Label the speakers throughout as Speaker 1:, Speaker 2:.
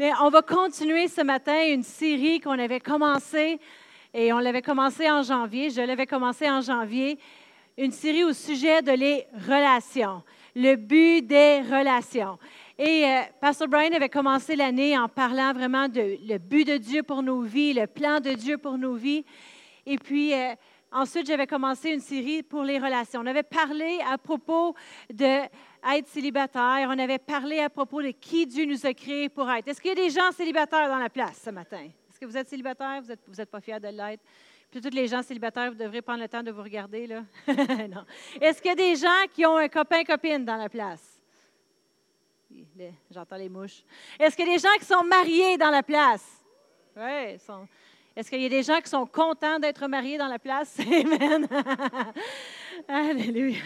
Speaker 1: Mais on va continuer ce matin une série qu'on avait commencée, et on l'avait commencée en janvier, je l'avais commencée en janvier, une série au sujet de les relations, le but des relations. Et euh, Pastor Brian avait commencé l'année en parlant vraiment de le but de Dieu pour nos vies, le plan de Dieu pour nos vies. Et puis, euh, ensuite, j'avais commencé une série pour les relations. On avait parlé à propos de être célibataire. On avait parlé à propos de qui Dieu nous a créés pour être. Est-ce qu'il y a des gens célibataires dans la place ce matin? Est-ce que vous êtes célibataire? Vous n'êtes vous êtes pas fiers de l'être? Puis tous les gens célibataires, vous devrez prendre le temps de vous regarder. là. non. Est-ce qu'il y a des gens qui ont un copain-copine dans la place? J'entends les mouches. Est-ce qu'il y a des gens qui sont mariés dans la place? Oui, sont... Est-ce qu'il y a des gens qui sont contents d'être mariés dans la place? Amen. Alléluia.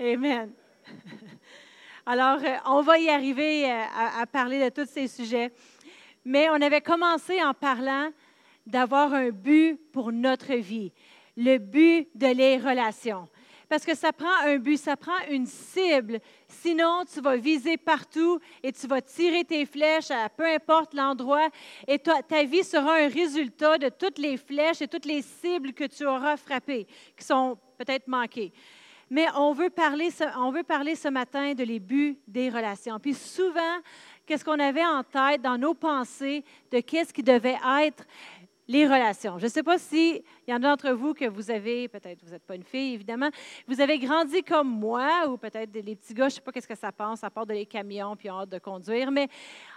Speaker 1: Amen. Alors, euh, on va y arriver euh, à, parler de tous ces sujets. Mais on avait commencé en parlant d'avoir un but pour notre vie, le but de les relations. Parce que ça prend un but, ça prend une cible. Sinon, tu vas viser partout et tu vas tirer tes flèches à peu importe l'endroit. Et ta, ta vie sera un résultat de toutes les flèches et toutes les cibles que tu auras frappées, qui sont peut-être manquées. Mais on veut, parler ce, on veut parler ce matin de les buts des relations. Puis souvent, qu'est-ce qu'on avait en tête dans nos pensées de qu'est-ce qui devait être les relations? Je ne sais pas s'il y en a d'entre vous que vous avez, peut-être vous n'êtes pas une fille, évidemment, vous avez grandi comme moi, ou peut-être les petits gars, je ne sais pas qu'est-ce que ça pense, à part de les camions puis hâte de conduire, mais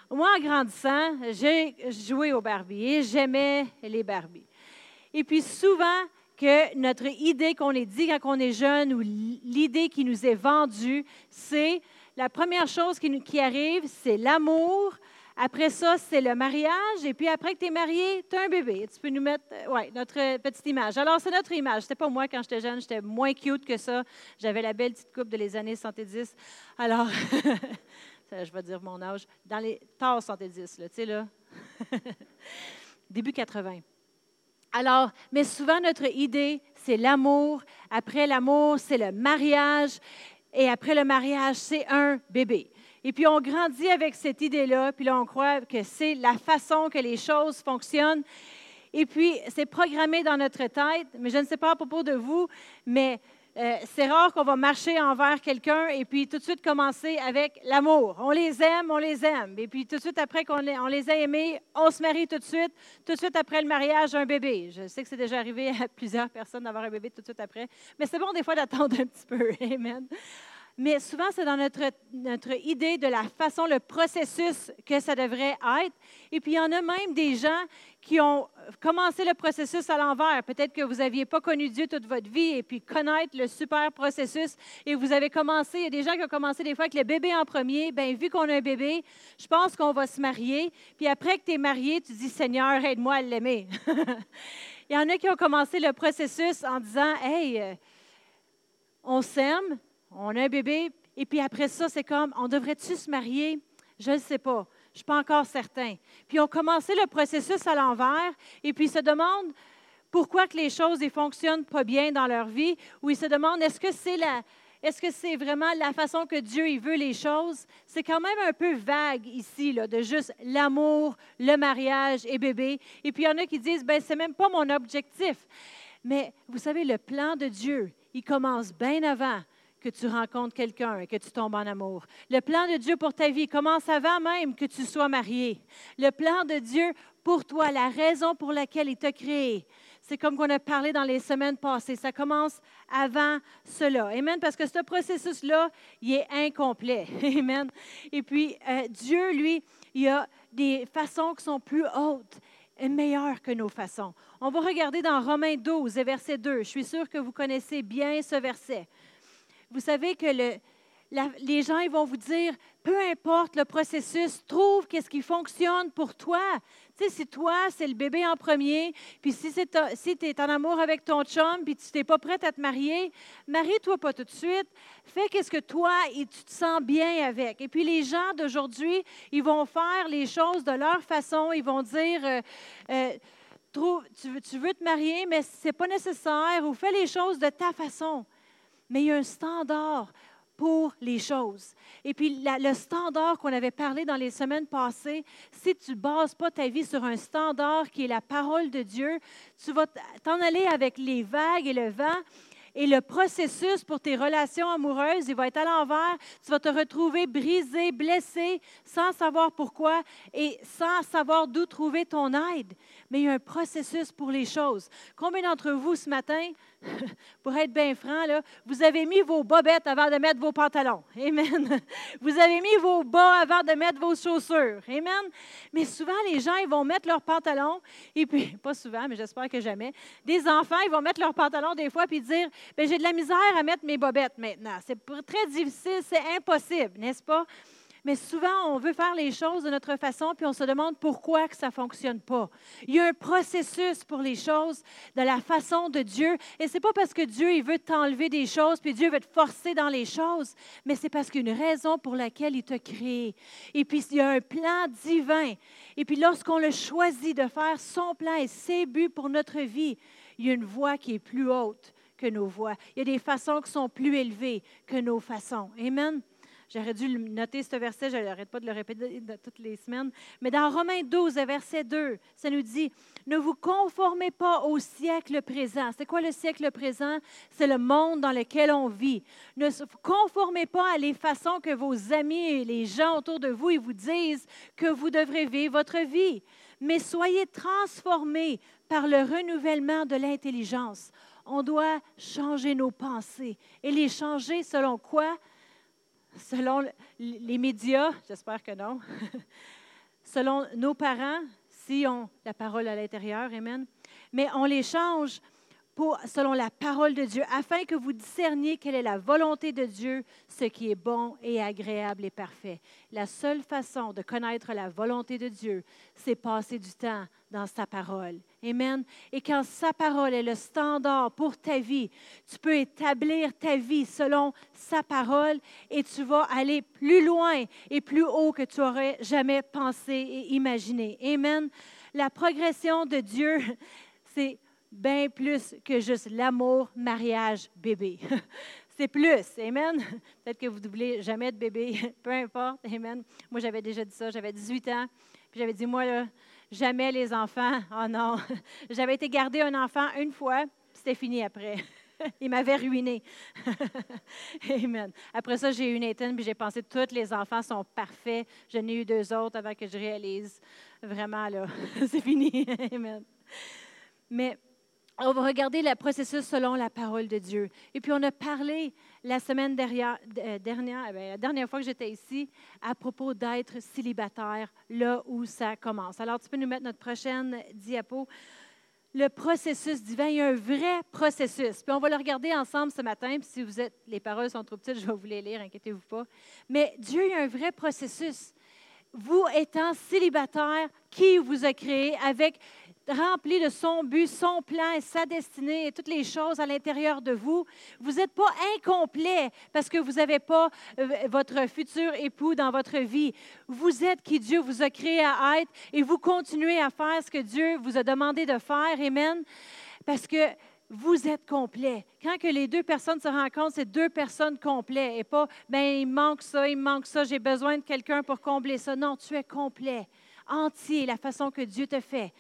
Speaker 1: moi, en grandissant, j'ai joué au Barbie et j'aimais les Barbies. Et puis souvent, que notre idée qu'on est dit quand on est jeune ou l'idée qui nous est vendue, c'est la première chose qui, arrive, c'est l'amour. Après ça, c'est le mariage. Et puis après que tu es marié, tu as un bébé. Tu peux nous mettre, euh, oui, notre petite image. Alors, c'est notre image. C'était pas moi quand j'étais jeune, j'étais moins cute que ça. J'avais la belle petite coupe de les années 70. Alors, je vais dire mon âge, dans les tard 70, là, tu sais, là. Début 80. Alors, mais souvent, notre idée, c'est l'amour. Après l'amour, c'est le mariage. Et après le mariage, c'est un bébé. Et puis, on grandit avec cette idée-là, puis là, on croit que c'est la façon que les choses fonctionnent. Et puis, c'est programmé dans notre tête, mais je ne sais pas à propos de vous, mais euh, c'est rare qu'on va marcher envers quelqu'un et puis tout de suite commencer avec l'amour. On les aime, on les aime. Et puis tout de suite après qu'on on les a aimés, on se marie tout de suite. Tout de suite après le mariage, un bébé. Je sais que c'est déjà arrivé à plusieurs personnes d'avoir un bébé tout de suite après, mais c'est bon des fois d'attendre un petit peu. Amen. Mais souvent, c'est dans notre, notre idée de la façon, le processus que ça devrait être. Et puis, il y en a même des gens qui ont commencé le processus à l'envers. Peut-être que vous n'aviez pas connu Dieu toute votre vie et puis connaître le super processus et vous avez commencé, il y a des gens qui ont commencé des fois avec le bébé en premier. Bien, vu qu'on a un bébé, je pense qu'on va se marier. Puis après que tu es marié, tu dis Seigneur, aide-moi à l'aimer. il y en a qui ont commencé le processus en disant Hey, euh, on s'aime, on a un bébé, et puis après ça, c'est comme On devrait-tu se marier? Je ne sais pas. Je ne suis pas encore certain. Puis ont commencé le processus à l'envers et puis ils se demandent pourquoi que les choses ne fonctionnent pas bien dans leur vie ou ils se demandent est-ce que c'est la, est-ce que c'est vraiment la façon que Dieu il veut les choses? C'est quand même un peu vague ici, là, de juste l'amour, le mariage et bébé. Et puis il y en a qui disent, ben c'est même pas mon objectif. Mais vous savez, le plan de Dieu, il commence bien avant que tu rencontres quelqu'un et que tu tombes en amour. Le plan de Dieu pour ta vie commence avant même que tu sois marié? Le plan de Dieu pour toi, la raison pour laquelle il t'a créé, c'est comme qu'on a parlé dans les semaines passées. Ça commence avant cela. Amen. Parce que ce processus-là, il est incomplet. Amen. Et puis, euh, Dieu, lui, il a des façons qui sont plus hautes et meilleures que nos façons. On va regarder dans Romains 12, verset 2. Je suis sûre que vous connaissez bien ce verset vous savez que les gens ils vont vous dire, peu importe le processus, trouve qu'est-ce qui fonctionne pour toi. Tu sais, si toi, c'est le bébé en premier, puis si, tu es en amour avec ton chum, puis tu n'es pas prête à te marier, marie-toi pas tout de suite. Fais qu'est-ce que toi, et tu te sens bien avec. Et puis les gens d'aujourd'hui, ils vont faire les choses de leur façon. Ils vont dire... Euh, euh, tu, veux, tu veux te marier, mais ce n'est pas nécessaire, ou fais les choses de ta façon mais il y a un standard pour les choses. Et puis, le standard qu'on avait parlé dans les semaines passées, si tu ne bases pas ta vie sur un standard qui est la parole de Dieu, tu vas t'en aller avec les vagues et le vent et le processus pour tes relations amoureuses, il va être à l'envers. Tu vas te retrouver brisé, blessé, sans savoir pourquoi et sans savoir d'où trouver ton aide. Mais il y a un processus pour les choses. Combien d'entre vous ce matin, pour être bien franc, là, vous avez mis vos bobettes avant de mettre vos pantalons? Amen. Vous avez mis vos bas avant de mettre vos chaussures. Amen. Mais souvent, les gens, ils vont mettre leurs pantalons, et puis, pas souvent, mais j'espère que jamais, des enfants, ils vont mettre leurs pantalons des fois, puis dire ben, j'ai de la misère à mettre mes bobettes maintenant. C'est très difficile, c'est impossible, n'est-ce pas? Mais souvent, on veut faire les choses de notre façon, puis on se demande pourquoi que ça ne fonctionne pas. Il y a un processus pour les choses de la façon de Dieu. Et ce n'est pas parce que Dieu il veut t'enlever des choses, puis Dieu veut te forcer dans les choses, mais c'est parce qu'il y a une raison pour laquelle il t'a créé. Et puis, il y a un plan divin. Et puis, lorsqu'on le choisit de faire son plan et ses buts pour notre vie, il y a une voie qui est plus haute que nos voix. Il y a des façons qui sont plus élevées que nos façons. Amen? J'aurais dû noter ce verset, je n'arrête pas de le répéter toutes les semaines. Mais dans Romains 12, verset 2, ça nous dit, ne vous conformez pas au siècle présent. C'est quoi le siècle présent? C'est le monde dans lequel on vit. Ne vous conformez pas à les façons que vos amis et les gens autour de vous vous disent que vous devrez vivre votre vie. Mais soyez transformés par le renouvellement de l'intelligence on doit changer nos pensées. Et les changer selon quoi? Selon les médias, j'espère que non. selon nos parents, si on la parole à l'intérieur, Amen. Mais on les change selon la parole de Dieu, afin que vous discerniez quelle est la volonté de Dieu, ce qui est bon et agréable et parfait. La seule façon de connaître la volonté de Dieu, c'est passer du temps dans sa parole. Amen. Et quand sa parole est le standard pour ta vie, tu peux établir ta vie selon sa parole et tu vas aller plus loin et plus haut que tu aurais jamais pensé et imaginé. Amen. La progression de Dieu, c'est bien plus que juste l'amour, mariage, bébé. C'est plus. Amen. Peut-être que vous ne doublez jamais de bébé, peu importe. Amen. Moi, j'avais déjà dit ça. J'avais 18 ans. Puis j'avais dit, moi, là, jamais les enfants. Oh non. J'avais été garder un enfant une fois, c'était fini après. Il m'avait ruiné. Amen. Après ça, j'ai eu Nathan, puis j'ai pensé tous les enfants sont parfaits. J'en ai eu deux autres avant que je réalise. Vraiment, là, c'est fini. Amen. Mais on va regarder le processus selon la parole de Dieu. Et puis, on a parlé la semaine dernière, euh, dernière eh la dernière fois que j'étais ici, à propos d'être célibataire, là où ça commence. Alors, tu peux nous mettre notre prochaine diapo. Le processus divin, il y a un vrai processus. Puis on va le regarder ensemble ce matin. Puis si vous êtes, les paroles sont trop petites, je vais vous les lire, inquiétez-vous pas. Mais Dieu, il y a un vrai processus. Vous étant célibataire, qui vous a créé avec rempli de son but, son plan et sa destinée et toutes les choses à l'intérieur de vous. Vous n'êtes pas incomplet parce que vous n'avez pas euh, votre futur époux dans votre vie. Vous êtes qui Dieu vous a créé à être et vous continuez à faire ce que Dieu vous a demandé de faire. Amen. Parce que vous êtes complet. Quand que les deux personnes se rencontrent, c'est deux personnes complètes et pas, ben il manque ça, il manque ça, j'ai besoin de quelqu'un pour combler ça. Non, tu es complet, entier, la façon que Dieu te fait.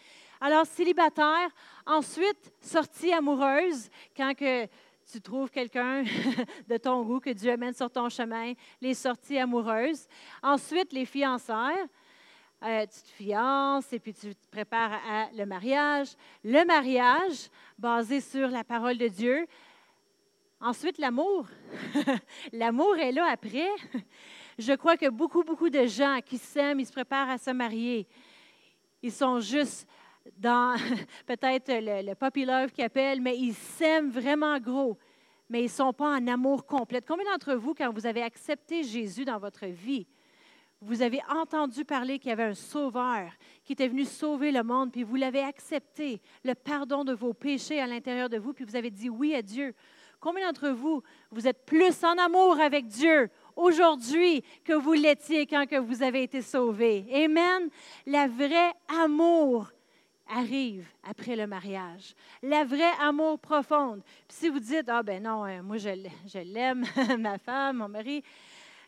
Speaker 1: Alors, célibataire, ensuite, sortie amoureuse, quand que tu trouves quelqu'un de ton goût que Dieu amène sur ton chemin, les sorties amoureuses. Ensuite, les fiançailles. Euh, tu te fiances et puis tu te prépares à le mariage. Le mariage, basé sur la parole de Dieu. Ensuite, l'amour. l'amour est là après. Je crois que beaucoup, beaucoup de gens qui s'aiment, ils se préparent à se marier. Ils sont juste dans peut-être le, le puppy love qui appelle, mais ils s'aiment vraiment gros, mais ils ne sont pas en amour complet. Combien d'entre vous, quand vous avez accepté Jésus dans votre vie, vous avez entendu parler qu'il y avait un sauveur qui était venu sauver le monde, puis vous l'avez accepté, le pardon de vos péchés à l'intérieur de vous, puis vous avez dit oui à Dieu? Combien d'entre vous, vous êtes plus en amour avec Dieu aujourd'hui que vous l'étiez quand que vous avez été sauvé? Amen. Le vrai amour arrive après le mariage. La vraie amour profonde. Puis si vous dites, ah ben non, euh, moi je, l'aime, ma femme, mon mari,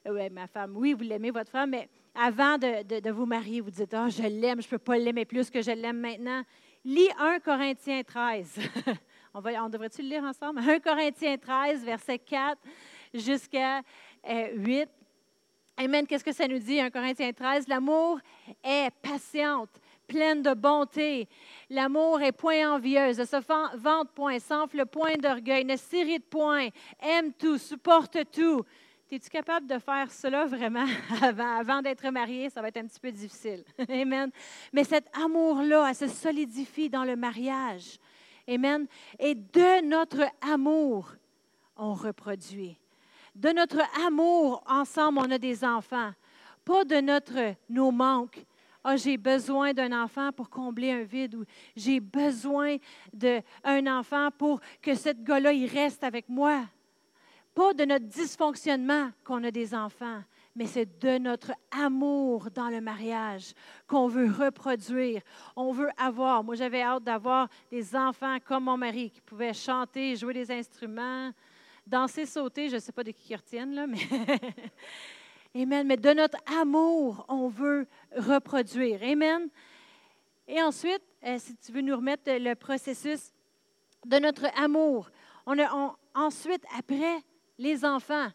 Speaker 1: oui, ma femme, oui, vous l'aimez, votre femme, mais avant de, vous marier, vous dites, ah, je l'aime, je ne peux pas l'aimer plus que je l'aime maintenant. Lis 1 Corinthiens 13. on, on devrait-tu le lire ensemble? 1 Corinthiens 13, verset 4 jusqu'à 8. Euh, Amen. Qu'est-ce que ça nous dit, 1 Corinthiens 13? L'amour est patiente, pleine de bonté. L'amour est point envieuse, ne se vante point, s'enfle point d'orgueil, ne s'irrite point, aime tout, supporte tout. Es-tu capable de faire cela vraiment avant, d'être marié? Ça va être un petit peu difficile. Amen. Mais cet amour-là, elle se solidifie dans le mariage. Amen. Et de notre amour, on reproduit. De notre amour, ensemble, on a des enfants. Pas de notre, nos manques. Ah, j'ai besoin d'un enfant pour combler un vide ou j'ai besoin d'un enfant pour que ce gars-là, il reste avec moi pas de notre dysfonctionnement qu'on a des enfants, mais c'est de notre amour dans le mariage qu'on veut reproduire. On veut avoir. Moi, j'avais hâte d'avoir des enfants comme mon mari qui pouvaient chanter, jouer des instruments, danser, sauter. Je ne sais pas de qui ils retiennent, là, mais. Amen. Mais de notre amour, on veut reproduire. Amen. Et ensuite, euh, si tu veux nous remettre le processus de notre amour, on a, ensuite, après, les enfants,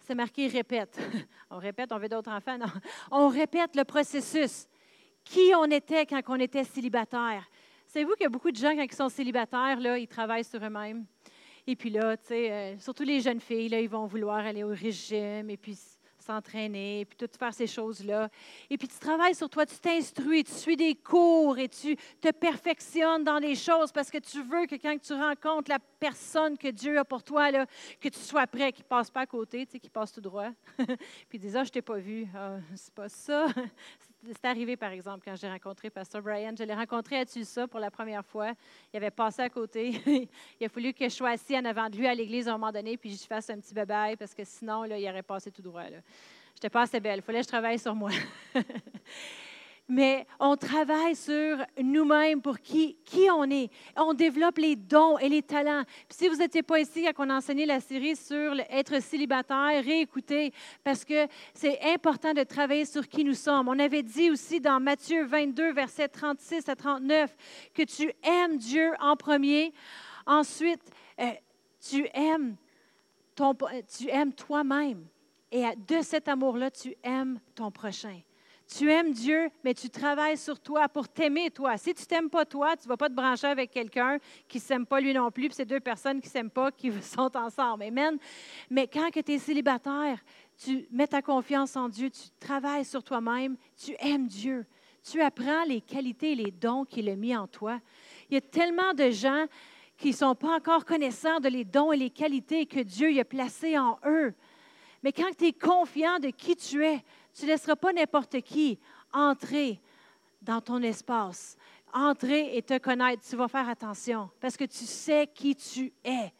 Speaker 1: c'est marqué répète. On répète, on veut d'autres enfants. Non? On répète le processus. Qui on était quand on était célibataire? Savez-vous qu'il y a beaucoup de gens, quand ils sont célibataires, là, ils travaillent sur eux-mêmes. Et puis là, tu sais, euh, surtout les jeunes filles, là, ils vont vouloir aller au régime. Et puis, s'entraîner, puis tout faire ces choses-là. Et puis tu travailles sur toi, tu t'instruis, tu suis des cours et tu te perfectionnes dans les choses parce que tu veux que quand tu rencontres la personne que Dieu a pour toi, là, que tu sois prêt, qu'il ne passe pas à côté, tu sais, qu'il passe tout droit. puis il dit, ah, je t'ai pas vu. Ah, c'est pas ça. C'est arrivé, par exemple, quand j'ai rencontré Pasteur Brian. Je l'ai rencontré à Tulsa pour la première fois. Il avait passé à côté. il a fallu que je sois assis en avant de lui à l'église à un moment donné, puis je fasse un petit bye parce que sinon, là, il aurait passé tout droit. Je n'étais pas assez belle. Il fallait que je travaille sur moi. mais on travaille sur nous-mêmes pour qui, on est. On développe les dons et les talents. Si vous n'étiez pas ici quand on a enseigné la série sur être célibataire, réécoutez, parce que c'est important de travailler sur qui nous sommes. On avait dit aussi dans Matthieu 22, versets 36 à 39, que tu aimes Dieu en premier. Ensuite, euh, tu aimes ton, tu aimes toi-même. Et de cet amour-là, tu aimes ton prochain. Tu aimes Dieu, mais tu travailles sur toi pour t'aimer toi. Si tu t'aimes pas toi, tu vas pas te brancher avec quelqu'un qui s'aime pas lui non plus, puis c'est deux personnes qui s'aiment pas, qui sont ensemble. Amen. Mais quand tu es célibataire, tu mets ta confiance en Dieu, tu travailles sur toi-même, tu aimes Dieu. Tu apprends les qualités et les dons qu'il a mis en toi. Il y a tellement de gens qui ne sont pas encore connaissants de les dons et les qualités que Dieu a placés en eux. Mais quand tu es confiant de qui tu es, tu ne laisseras pas n'importe qui entrer dans ton espace, entrer et te connaître. Tu vas faire attention parce que tu sais qui tu es.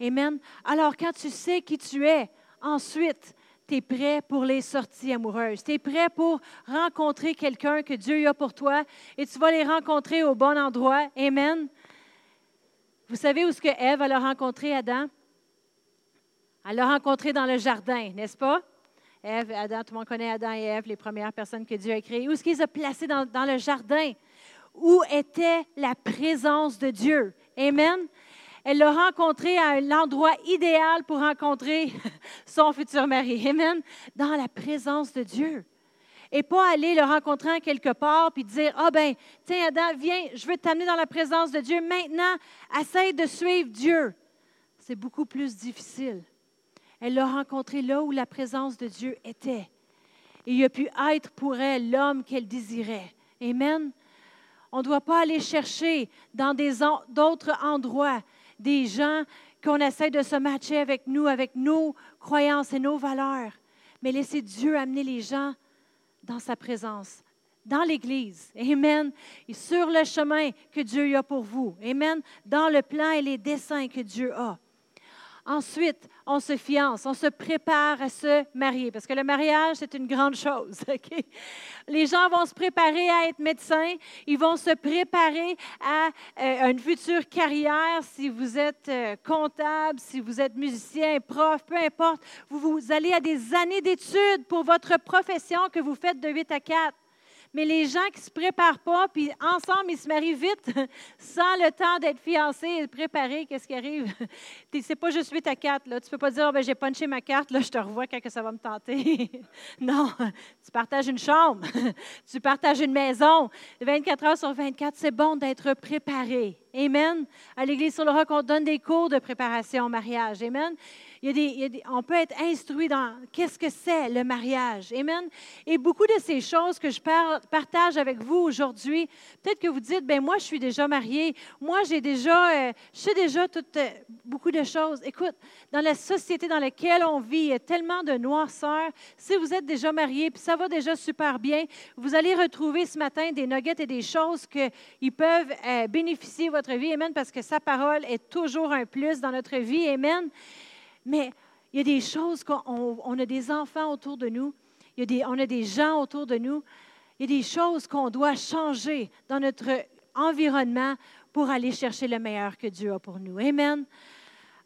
Speaker 1: Amen. Alors, quand tu sais qui tu es, ensuite, tu es prêt pour les sorties amoureuses. Tu es prêt pour rencontrer quelqu'un que Dieu a pour toi et tu vas les rencontrer au bon endroit. Amen. Vous savez où est-ce que Ève a rencontré Adam? Elle l'a rencontré dans le jardin, n'est-ce pas? Ève, Adam, tout le monde connaît Adam et Ève, les premières personnes que Dieu a créées. Où est-ce qu'ils ont placés dans, le jardin? Où était la présence de Dieu? Amen. Elle l'a rencontré à l'endroit idéal pour rencontrer son futur mari. Amen. Dans la présence de Dieu. Et pas aller le rencontrer quelque part puis dire Ah ben, tiens, Adam, viens, je veux t'amener dans la présence de Dieu. Maintenant, essaye de suivre Dieu. C'est beaucoup plus difficile. Elle l'a rencontré là où la présence de Dieu était. Et il a pu être pour elle l'homme qu'elle désirait. Amen. On ne doit pas aller chercher dans d'autres endroits des gens qu'on essaie de se matcher avec nous, avec nos croyances et nos valeurs, mais laisser Dieu amener les gens dans sa présence, dans l'Église. Amen. Et sur le chemin que Dieu a pour vous. Amen. Dans le plan et les desseins que Dieu a. Ensuite, on se fiance, on se prépare à se marier, parce que le mariage, c'est une grande chose. Les gens vont se préparer à être médecins, ils vont se préparer à euh, une future carrière, si vous êtes euh, comptable, si vous êtes musicien, prof, peu importe. Vous, vous allez à des années d'études pour votre profession que vous faites de 8 à 4. Mais les gens qui ne se préparent pas, puis ensemble, ils se marient vite, sans le temps d'être fiancés et préparés, qu'est-ce qui arrive? C'est pas juste 8 à 4. Là. Tu ne peux pas dire, oh, ben, j'ai punché ma carte, là, je te revois quand que ça va me tenter. non, tu partages une chambre, tu partages une maison. 24 heures sur 24, c'est bon d'être préparé. Amen. À l'Église sur le roc, on donne des cours de préparation au mariage. Amen on peut être instruit dans qu'est-ce que c'est le mariage. Amen. Et beaucoup de ces choses que je partage avec vous aujourd'hui, peut-être que vous dites, ben moi, je suis déjà mariée. Moi, j'ai déjà, euh, je sais déjà toutes, euh, beaucoup de choses. Écoute, dans la société dans laquelle on vit, il y a tellement de noirceur. Si vous êtes déjà marié, puis ça va déjà super bien, vous allez retrouver ce matin des nuggets et des choses qui peuvent euh, bénéficier votre vie. Amen. Parce que sa parole est toujours un plus dans notre vie. Amen. Mais il y a des choses qu'on on a des enfants autour de nous, il y a des, on a des gens autour de nous, il y a des choses qu'on doit changer dans notre environnement pour aller chercher le meilleur que Dieu a pour nous. Amen.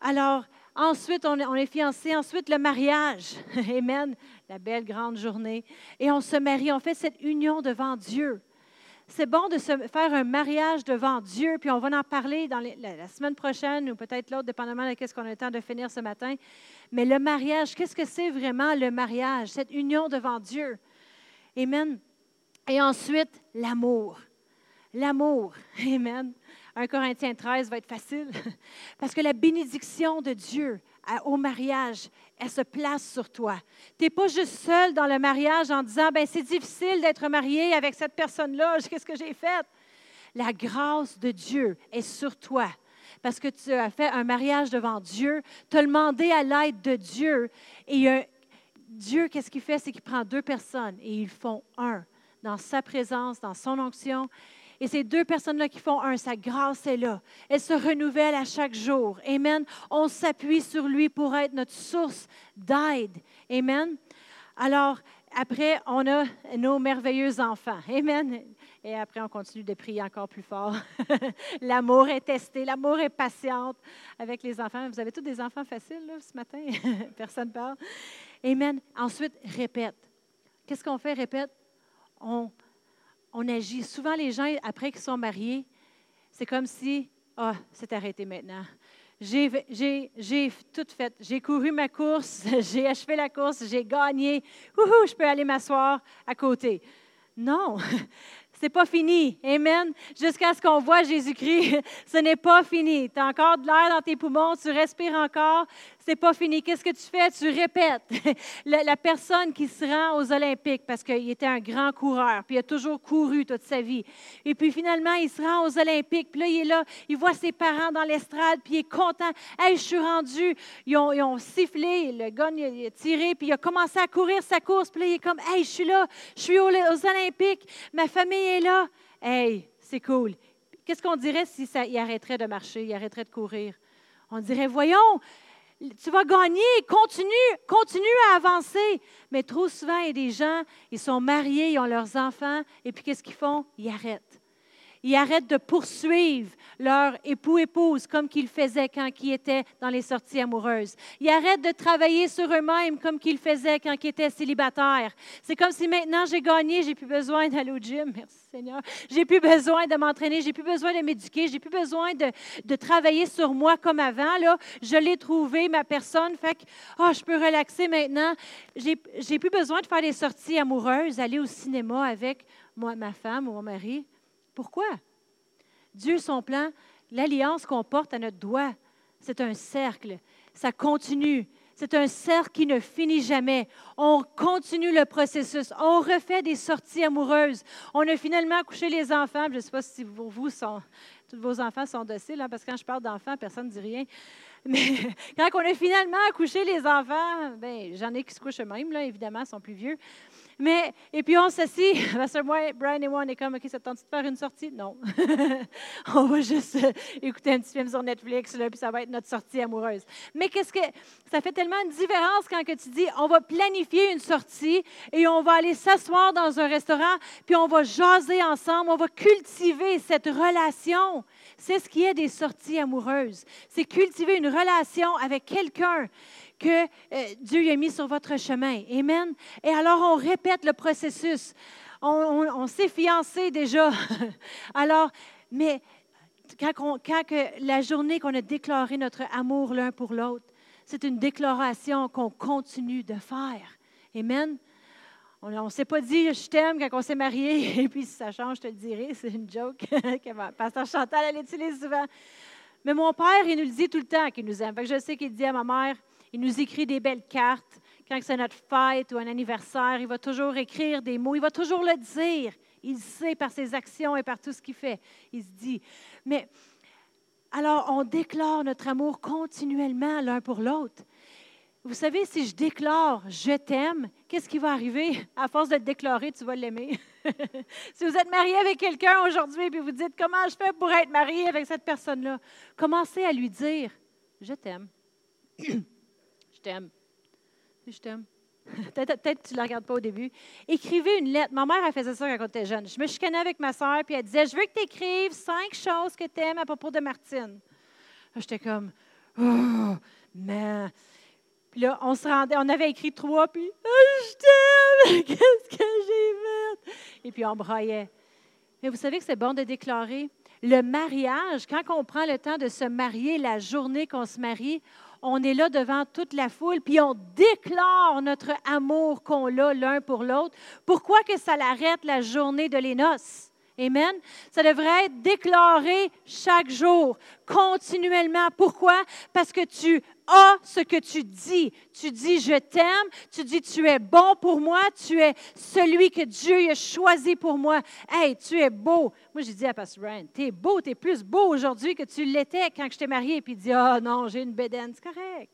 Speaker 1: Alors, ensuite, on est, fiancés. Ensuite, le mariage. Amen. La belle grande journée. Et on se marie. On fait cette union devant Dieu c'est bon de se faire un mariage devant Dieu, puis on va en parler dans la, semaine prochaine ou peut-être l'autre, dépendamment de ce qu'on a le temps de finir ce matin. Mais le mariage, qu'est-ce que c'est vraiment le mariage, cette union devant Dieu? Amen. Et ensuite, l'amour. L'amour. Amen. 1 Corinthiens 13 va être facile parce que la bénédiction de Dieu au mariage, elle se place sur toi. Tu n'es pas juste seul dans le mariage en disant, ben c'est difficile d'être marié avec cette personne-là, qu'est-ce que j'ai fait? La grâce de Dieu est sur toi parce que tu as fait un mariage devant Dieu, tu as demandé à l'aide de Dieu. Et Dieu, qu'est-ce qu'il fait? C'est qu'il prend deux personnes et ils font un dans sa présence, dans son onction. Et ces deux personnes-là qui font un, sa grâce est là. Elle se renouvelle à chaque jour. Amen. On s'appuie sur lui pour être notre source d'aide. Amen. Alors, après, on a nos merveilleux enfants. Amen. Et après, on continue de prier encore plus fort. l'amour est testé, l'amour est patiente avec les enfants. Vous avez tous des enfants faciles là, ce matin? Personne ne parle. Amen. Ensuite, répète. Qu'est-ce qu'on fait? Répète. On on agit. Souvent, les gens, après qu'ils sont mariés, c'est comme si, ah, c'est arrêté maintenant. J'ai tout fait. J'ai couru ma course, j'ai achevé la course, j'ai gagné. Ouhou, je peux aller m'asseoir à côté. Non, c'est pas fini. Amen. Jusqu'à ce qu'on voit Jésus-Christ, ce n'est pas fini. Tu as encore de l'air dans tes poumons, tu respires encore, c'est pas fini. Qu'est-ce que tu fais? Tu répètes. La, personne qui se rend aux Olympiques, parce qu'il était un grand coureur, puis il a toujours couru toute sa vie. Et puis finalement, il se rend aux Olympiques, puis là, il est là, il voit ses parents dans l'estrade, puis il est content. Hey, je suis rendu. Ils ont, sifflé, le gars, il a tiré, puis il a commencé à courir sa course, puis là, il est comme, hey, je suis là, je suis aux, Olympiques, ma famille est là. Hey, c'est cool. Qu'est-ce qu'on dirait si ça, il arrêterait de marcher, il arrêterait de courir? On dirait, voyons, tu vas gagner, continue, continue à avancer. Mais trop souvent, il y a des gens, ils sont mariés, ils ont leurs enfants, et puis qu'est-ce qu'ils font? Ils arrêtent. Ils arrêtent de poursuivre leur époux-épouse comme qu'ils faisaient quand ils étaient dans les sorties amoureuses. Ils arrêtent de travailler sur eux-mêmes comme qu'ils faisaient quand ils étaient célibataires. C'est comme si maintenant j'ai gagné, j'ai plus besoin d'aller au gym. Merci Seigneur. J'ai plus besoin de m'entraîner, j'ai plus besoin de m'éduquer, j'ai plus besoin de, travailler sur moi comme avant. Là, je l'ai trouvé, ma personne. Fait que oh, je peux relaxer maintenant. J'ai, j'ai plus besoin de faire des sorties amoureuses, aller au cinéma avec moi, ma femme ou mon mari. Pourquoi? Dieu, son plan, l'alliance qu'on porte à notre doigt, c'est un cercle. Ça continue. C'est un cercle qui ne finit jamais. On continue le processus. On refait des sorties amoureuses. On a finalement accouché les enfants. Je ne sais pas si vous, sont, tous vos enfants sont dociles, hein, parce que quand je parle d'enfants, personne ne dit rien. Mais quand on a finalement accouché les enfants, ben, j'en ai qui se couchent eux-mêmes, évidemment, ils sont plus vieux. Mais, et puis on s'assit, moi, Brian et moi, on est comme, OK, ça tente de faire une sortie? Non. on va juste euh, écouter un petit film sur Netflix, là, puis ça va être notre sortie amoureuse. Mais qu'est-ce que, ça fait tellement une différence quand que tu dis, on va planifier une sortie et on va aller s'asseoir dans un restaurant, puis on va jaser ensemble, on va cultiver cette relation. C'est ce qui est des sorties amoureuses. C'est cultiver une relation avec quelqu'un que euh, Dieu a mis sur votre chemin. Amen. Et alors, on répète le processus. On, s'est fiancé déjà. alors, mais quand, la journée qu'on a déclaré notre amour l'un pour l'autre, c'est une déclaration qu'on continue de faire. Amen. On ne s'est pas dit je t'aime quand on s'est marié, et puis si ça change, je te le dirai. C'est une joke que pasteur Chantal, elle utilise souvent. Mais mon père, il nous le dit tout le temps qu'il nous aime. je sais qu'il dit à ma mère il nous écrit des belles cartes. Quand c'est notre fête ou un anniversaire, il va toujours écrire des mots. Il va toujours le dire. Il sait par ses actions et par tout ce qu'il fait. Il se dit. Mais alors, on déclare notre amour continuellement l'un pour l'autre. Vous savez, si je déclare je t'aime, qu'est-ce qui va arriver? À force de le déclarer, tu vas l'aimer. si vous êtes marié avec quelqu'un aujourd'hui et vous dites comment je fais pour être marié avec cette personne-là, commencez à lui dire je t'aime. je t'aime. Je t'aime. Peut-être que tu ne la regardes pas au début. Écrivez une lettre. Ma mère, elle faisait ça quand elle était jeune. Je me chicanais avec ma soeur, puis elle disait Je veux que tu écrives cinq choses que tu aimes à propos de Martine. J'étais comme Oh, mais. Puis là, on se rendait, on avait écrit trois, puis oh, Je t'aime Qu'est-ce que j'ai fait? Et puis on braillait. Mais vous savez que c'est bon de déclarer. Le mariage, quand on prend le temps de se marier, la journée qu'on se marie, on est là devant toute la foule, puis on déclare notre amour qu'on a l'un pour l'autre. Pourquoi que ça l'arrête la journée de les noces? Amen. Ça devrait être déclaré chaque jour, continuellement. Pourquoi? Parce que tu as ce que tu dis. Tu dis je t'aime, tu dis tu es bon pour moi, tu es celui que Dieu a choisi pour moi. Hey, tu es beau. Moi, j'ai dit à Pastor Brian, tu es beau, tu es plus beau aujourd'hui que tu l'étais quand je t'ai marié. Puis il dit, ah oh, non, j'ai une bédaine, c'est correct.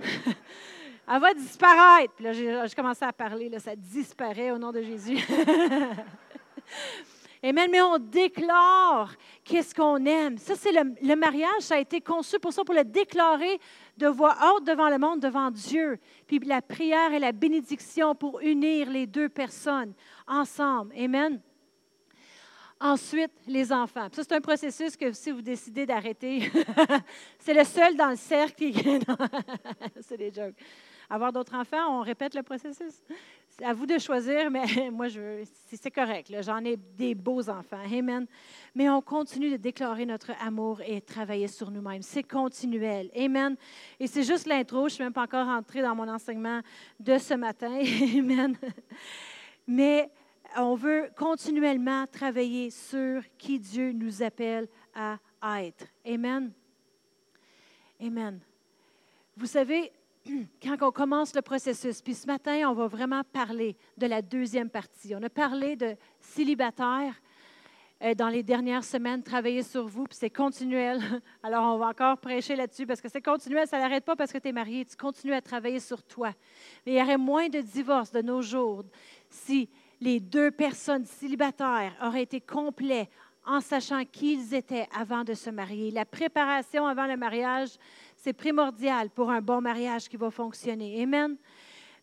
Speaker 1: Elle va disparaître. Puis là, j'ai commencé à parler, là, ça disparaît au nom de Jésus. Amen. Mais on déclare qu'est-ce qu'on aime. Ça, c'est le, mariage, ça a été conçu pour ça, pour le déclarer de voix haute devant le monde, devant Dieu. Puis la prière et la bénédiction pour unir les deux personnes ensemble. Amen. Ensuite, les enfants. Ça, c'est un processus que si vous décidez d'arrêter, c'est le seul dans le cercle c'est des jokes. Avoir d'autres enfants, on répète le processus? À vous de choisir, mais moi, je, c'est correct. J'en ai des beaux enfants. Amen. Mais on continue de déclarer notre amour et travailler sur nous-mêmes. C'est continuel. Amen. Et c'est juste l'intro. Je ne suis même pas encore entrée dans mon enseignement de ce matin. Amen. Mais on veut continuellement travailler sur qui Dieu nous appelle à être. Amen. Amen. Vous savez, quand on commence le processus, puis ce matin, on va vraiment parler de la deuxième partie. On a parlé de célibataire euh, dans les dernières semaines, travailler sur vous, puis c'est continuel. Alors, on va encore prêcher là-dessus parce que c'est continuel, ça n'arrête pas parce que tu es marié, tu continues à travailler sur toi. Mais il y aurait moins de divorces de nos jours si les deux personnes célibataires auraient été complets en sachant qui ils étaient avant de se marier. La préparation avant le mariage, c'est primordial pour un bon mariage qui va fonctionner. Amen.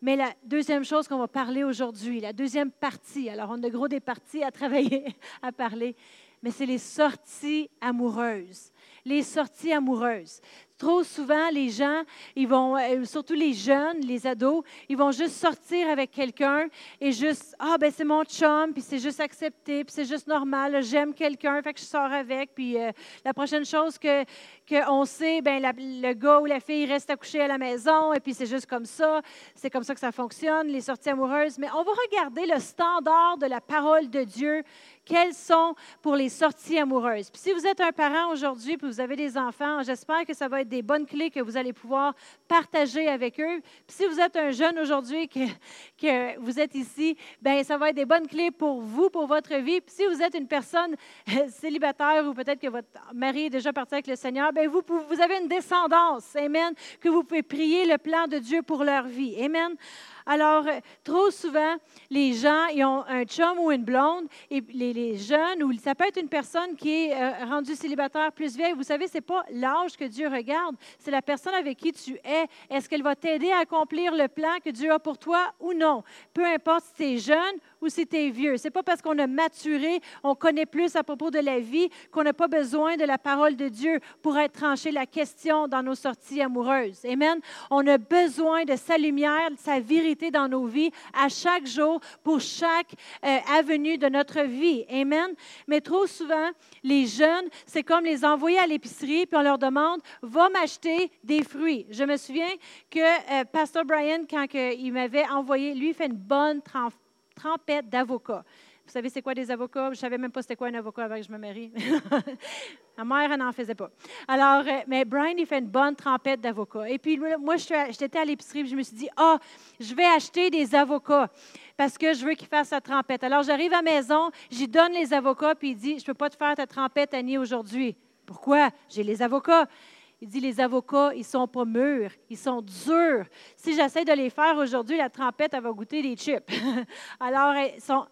Speaker 1: Mais la deuxième chose qu'on va parler aujourd'hui, la deuxième partie, alors on a gros des parties à travailler, à parler, mais c'est les sorties amoureuses. Les sorties amoureuses. Trop souvent, les gens, ils vont, euh, surtout les jeunes, les ados, ils vont juste sortir avec quelqu'un et juste, ah, ben c'est mon chum, puis c'est juste accepté, puis c'est juste normal, j'aime quelqu'un, fait que je sors avec, puis euh, la prochaine chose que qu'on sait, ben le gars ou la fille reste à coucher à la maison, et puis c'est juste comme ça, c'est comme ça que ça fonctionne, les sorties amoureuses. Mais on va regarder le standard de la parole de Dieu quelles sont pour les sorties amoureuses. Puis si vous êtes un parent aujourd'hui, puis vous avez des enfants, j'espère que ça va être des bonnes clés que vous allez pouvoir partager avec eux. Puis si vous êtes un jeune aujourd'hui que, que vous êtes ici, ben ça va être des bonnes clés pour vous, pour votre vie. Puis si vous êtes une personne célibataire ou peut-être que votre mari est déjà parti avec le Seigneur, ben vous, vous avez une descendance, Amen, que vous pouvez prier le plan de Dieu pour leur vie. Amen. Alors, euh, trop souvent, les gens, ils ont un chum ou une blonde, et les, jeunes, ou ça peut être une personne qui est euh, rendue célibataire plus vieille. Vous savez, ce n'est pas l'âge que Dieu regarde, c'est la personne avec qui tu es. Est-ce qu'elle va t'aider à accomplir le plan que Dieu a pour toi ou non? Peu importe si tu es jeune ou si tu es vieux. Ce n'est pas parce qu'on a maturé, on connaît plus à propos de la vie, qu'on n'a pas besoin de la parole de Dieu pour être tranché la question dans nos sorties amoureuses. Amen. On a besoin de sa lumière, de sa vérité dans nos vies à chaque jour pour chaque euh, avenue de notre vie. Amen. Mais trop souvent, les jeunes, c'est comme les envoyer à l'épicerie, puis on leur demande, va m'acheter des fruits. Je me souviens que euh, Pasteur Brian, quand il m'avait envoyé, lui, fait une bonne trempette d'avocats. Vous savez, c'est quoi des avocats? Je ne savais même pas c'était quoi un avocat avant que je me marie. Ma mère, elle n'en faisait pas. Alors, euh, mais Brian, il fait une bonne trempette d'avocats. Et puis, moi, j'étais à l'épicerie, je me suis dit, ah, je vais acheter des avocats parce que je veux qu'il fasse sa trempette. Alors, j'arrive à la maison, j'y donne les avocats, puis il dit, je ne peux pas te faire ta trempette, Annie, aujourd'hui. Pourquoi? J'ai les avocats. Il dit, les avocats, ils ne sont pas mûrs, ils sont durs. Si j'essaie de les faire aujourd'hui, la trempette, elle va goûter des chips. Alors, ils sont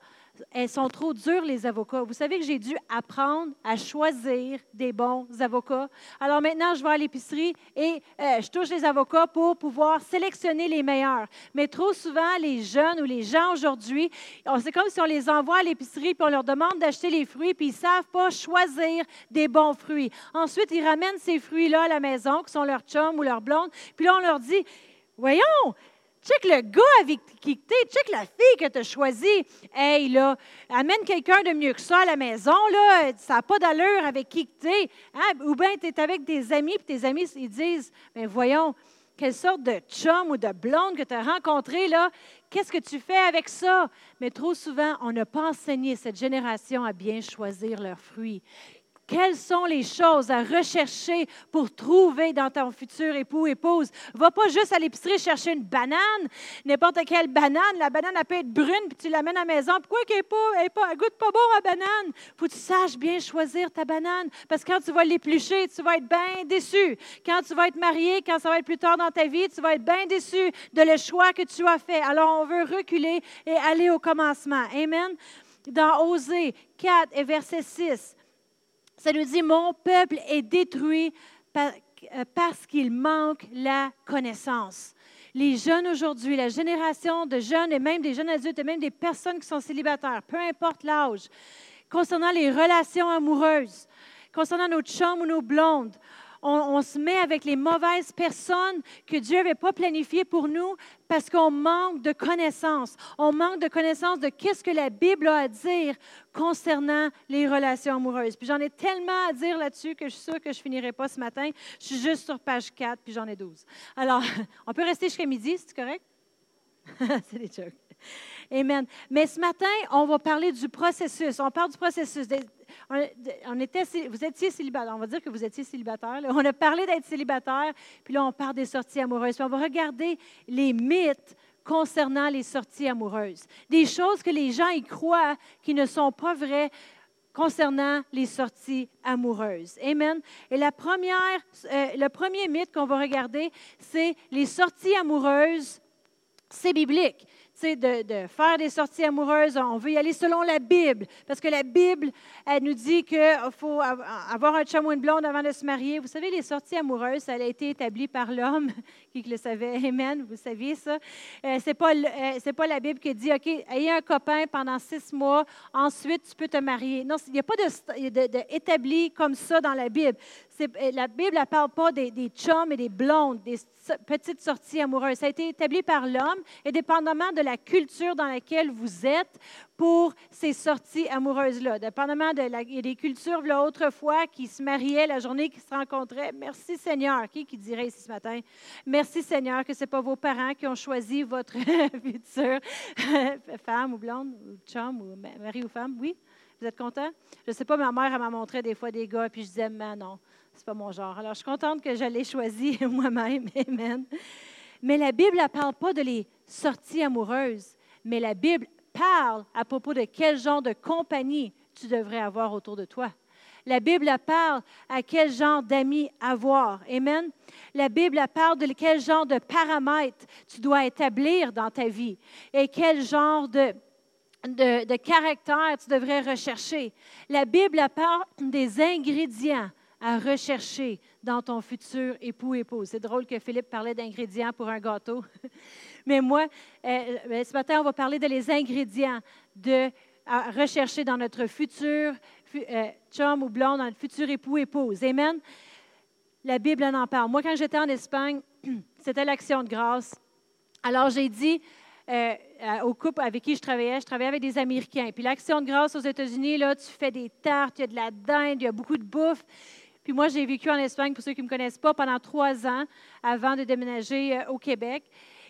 Speaker 1: elles sont trop dures, les avocats. Vous savez que j'ai dû apprendre à choisir des bons avocats. Alors maintenant, je vais à l'épicerie et euh, je touche les avocats pour pouvoir sélectionner les meilleurs. Mais trop souvent, les jeunes ou les gens aujourd'hui, c'est comme si on les envoie à l'épicerie puis on leur demande d'acheter les fruits puis ils ne savent pas choisir des bons fruits. Ensuite, ils ramènent ces fruits-là à la maison, qui sont leur chum ou leur blonde, puis là, on leur dit, voyons, Check le gars avec qui tu check la fille que tu as choisie. Hey, là, amène quelqu'un de mieux que ça à la maison, là. Ça n'a pas d'allure avec qui tu. Hein? Ou bien tu es avec des amis, puis tes amis, ils disent Mais voyons, quelle sorte de chum ou de blonde que tu as rencontré, là. Qu'est-ce que tu fais avec ça? Mais trop souvent, on n'a pas enseigné cette génération à bien choisir leurs fruits. Quelles sont les choses à rechercher pour trouver dans ton futur époux, épouse? Va pas juste à l'épicerie chercher une banane, n'importe quelle banane. La banane, elle peut être brune, puis tu l'amènes à la maison. Pourquoi qu'elle n'est pas, goûte pas bon, la banane? faut que tu saches bien choisir ta banane, parce que quand tu vas l'éplucher, tu vas être bien déçu. Quand tu vas être marié, quand ça va être plus tard dans ta vie, tu vas être bien déçu de le choix que tu as fait. Alors, on veut reculer et aller au commencement. Amen. Dans Osée 4 et verset 6, ça nous dit, mon peuple est détruit euh, parce qu'il manque la connaissance. Les jeunes aujourd'hui, la génération de jeunes et même des jeunes adultes et même des personnes qui sont célibataires, peu importe l'âge, concernant les relations amoureuses, concernant nos chums ou nos blondes, on, se met avec les mauvaises personnes que Dieu n'avait pas planifiées pour nous parce qu'on manque de connaissances. On manque de connaissances de qu'est-ce que la Bible a à dire concernant les relations amoureuses. Puis j'en ai tellement à dire là-dessus que je suis sûre que je finirai pas ce matin. Je suis juste sur page 4, puis j'en ai 12. Alors, on peut rester jusqu'à midi, c'est correct? c'est des jokes. Amen. Mais ce matin, on va parler du processus. On parle du processus on, était, vous étiez célibataire. On va dire que vous étiez célibataire. On a parlé d'être célibataire, puis là, on parle des sorties amoureuses. Puis on va regarder les mythes concernant les sorties amoureuses. Des choses que les gens y croient qui ne sont pas vraies concernant les sorties amoureuses. Amen. Et la première, euh, le premier mythe qu'on va regarder, c'est les sorties amoureuses, c'est biblique de, de, faire des sorties amoureuses. On veut y aller selon la Bible, parce que la Bible, elle nous dit qu'il faut avoir un chum ou une blonde avant de se marier. Vous savez, les sorties amoureuses, ça a été établi par l'homme, qui le savait. Amen, vous saviez ça. Euh, Ce n'est pas, euh, pas la Bible qui dit, OK, ayez un copain pendant six mois, ensuite tu peux te marier. Non, il n'y a pas d'établi de, comme ça dans la Bible. Euh, la Bible ne parle pas des, des chums et des blondes, des petite sortie amoureuse. Ça a été établi par l'homme et dépendamment de la culture dans laquelle vous êtes pour ces sorties amoureuses-là. Dépendamment de la, des cultures, là, autrefois, qui se mariaient la journée qui se rencontraient. Merci Seigneur. Qui, qui dirait ici ce matin? Merci Seigneur que ce n'est pas vos parents qui ont choisi votre future femme ou blonde, ou chum, ou mari ou femme. Oui? Vous êtes content? Je ne sais pas, ma mère, elle m'a montré des fois des gars, puis je disais, mais non, c'est pas mon genre. Alors, je suis contente que je l'ai choisi moi-même. Amen. Mais la Bible ne parle pas de les sorties amoureuses, mais la Bible parle à propos de quel genre de compagnie tu devrais avoir autour de toi. La Bible parle à quel genre d'amis avoir. Amen. La Bible parle de quel genre de paramètres tu dois établir dans ta vie et quel genre de, de, de caractère tu devrais rechercher. La Bible parle des ingrédients à rechercher dans ton futur époux épouse. C'est drôle que Philippe parlait d'ingrédients pour un gâteau. Mais moi, euh, ben, ce matin, on va parler de les ingrédients de à rechercher dans notre futur euh, chum ou blonde, dans notre futur époux épouse. Amen? La Bible en, en parle. Moi, quand j'étais en Espagne, c'était l'action de grâce. Alors, j'ai dit euh, au couple avec qui je travaillais, je travaillais avec des Américains. Puis l'action de grâce aux États-Unis, là, tu fais des tartes, il y a de la dinde, il y a beaucoup de bouffe. Puis moi, j'ai vécu en Espagne, pour ceux qui ne me connaissent pas, pendant trois ans avant de déménager euh, au Québec.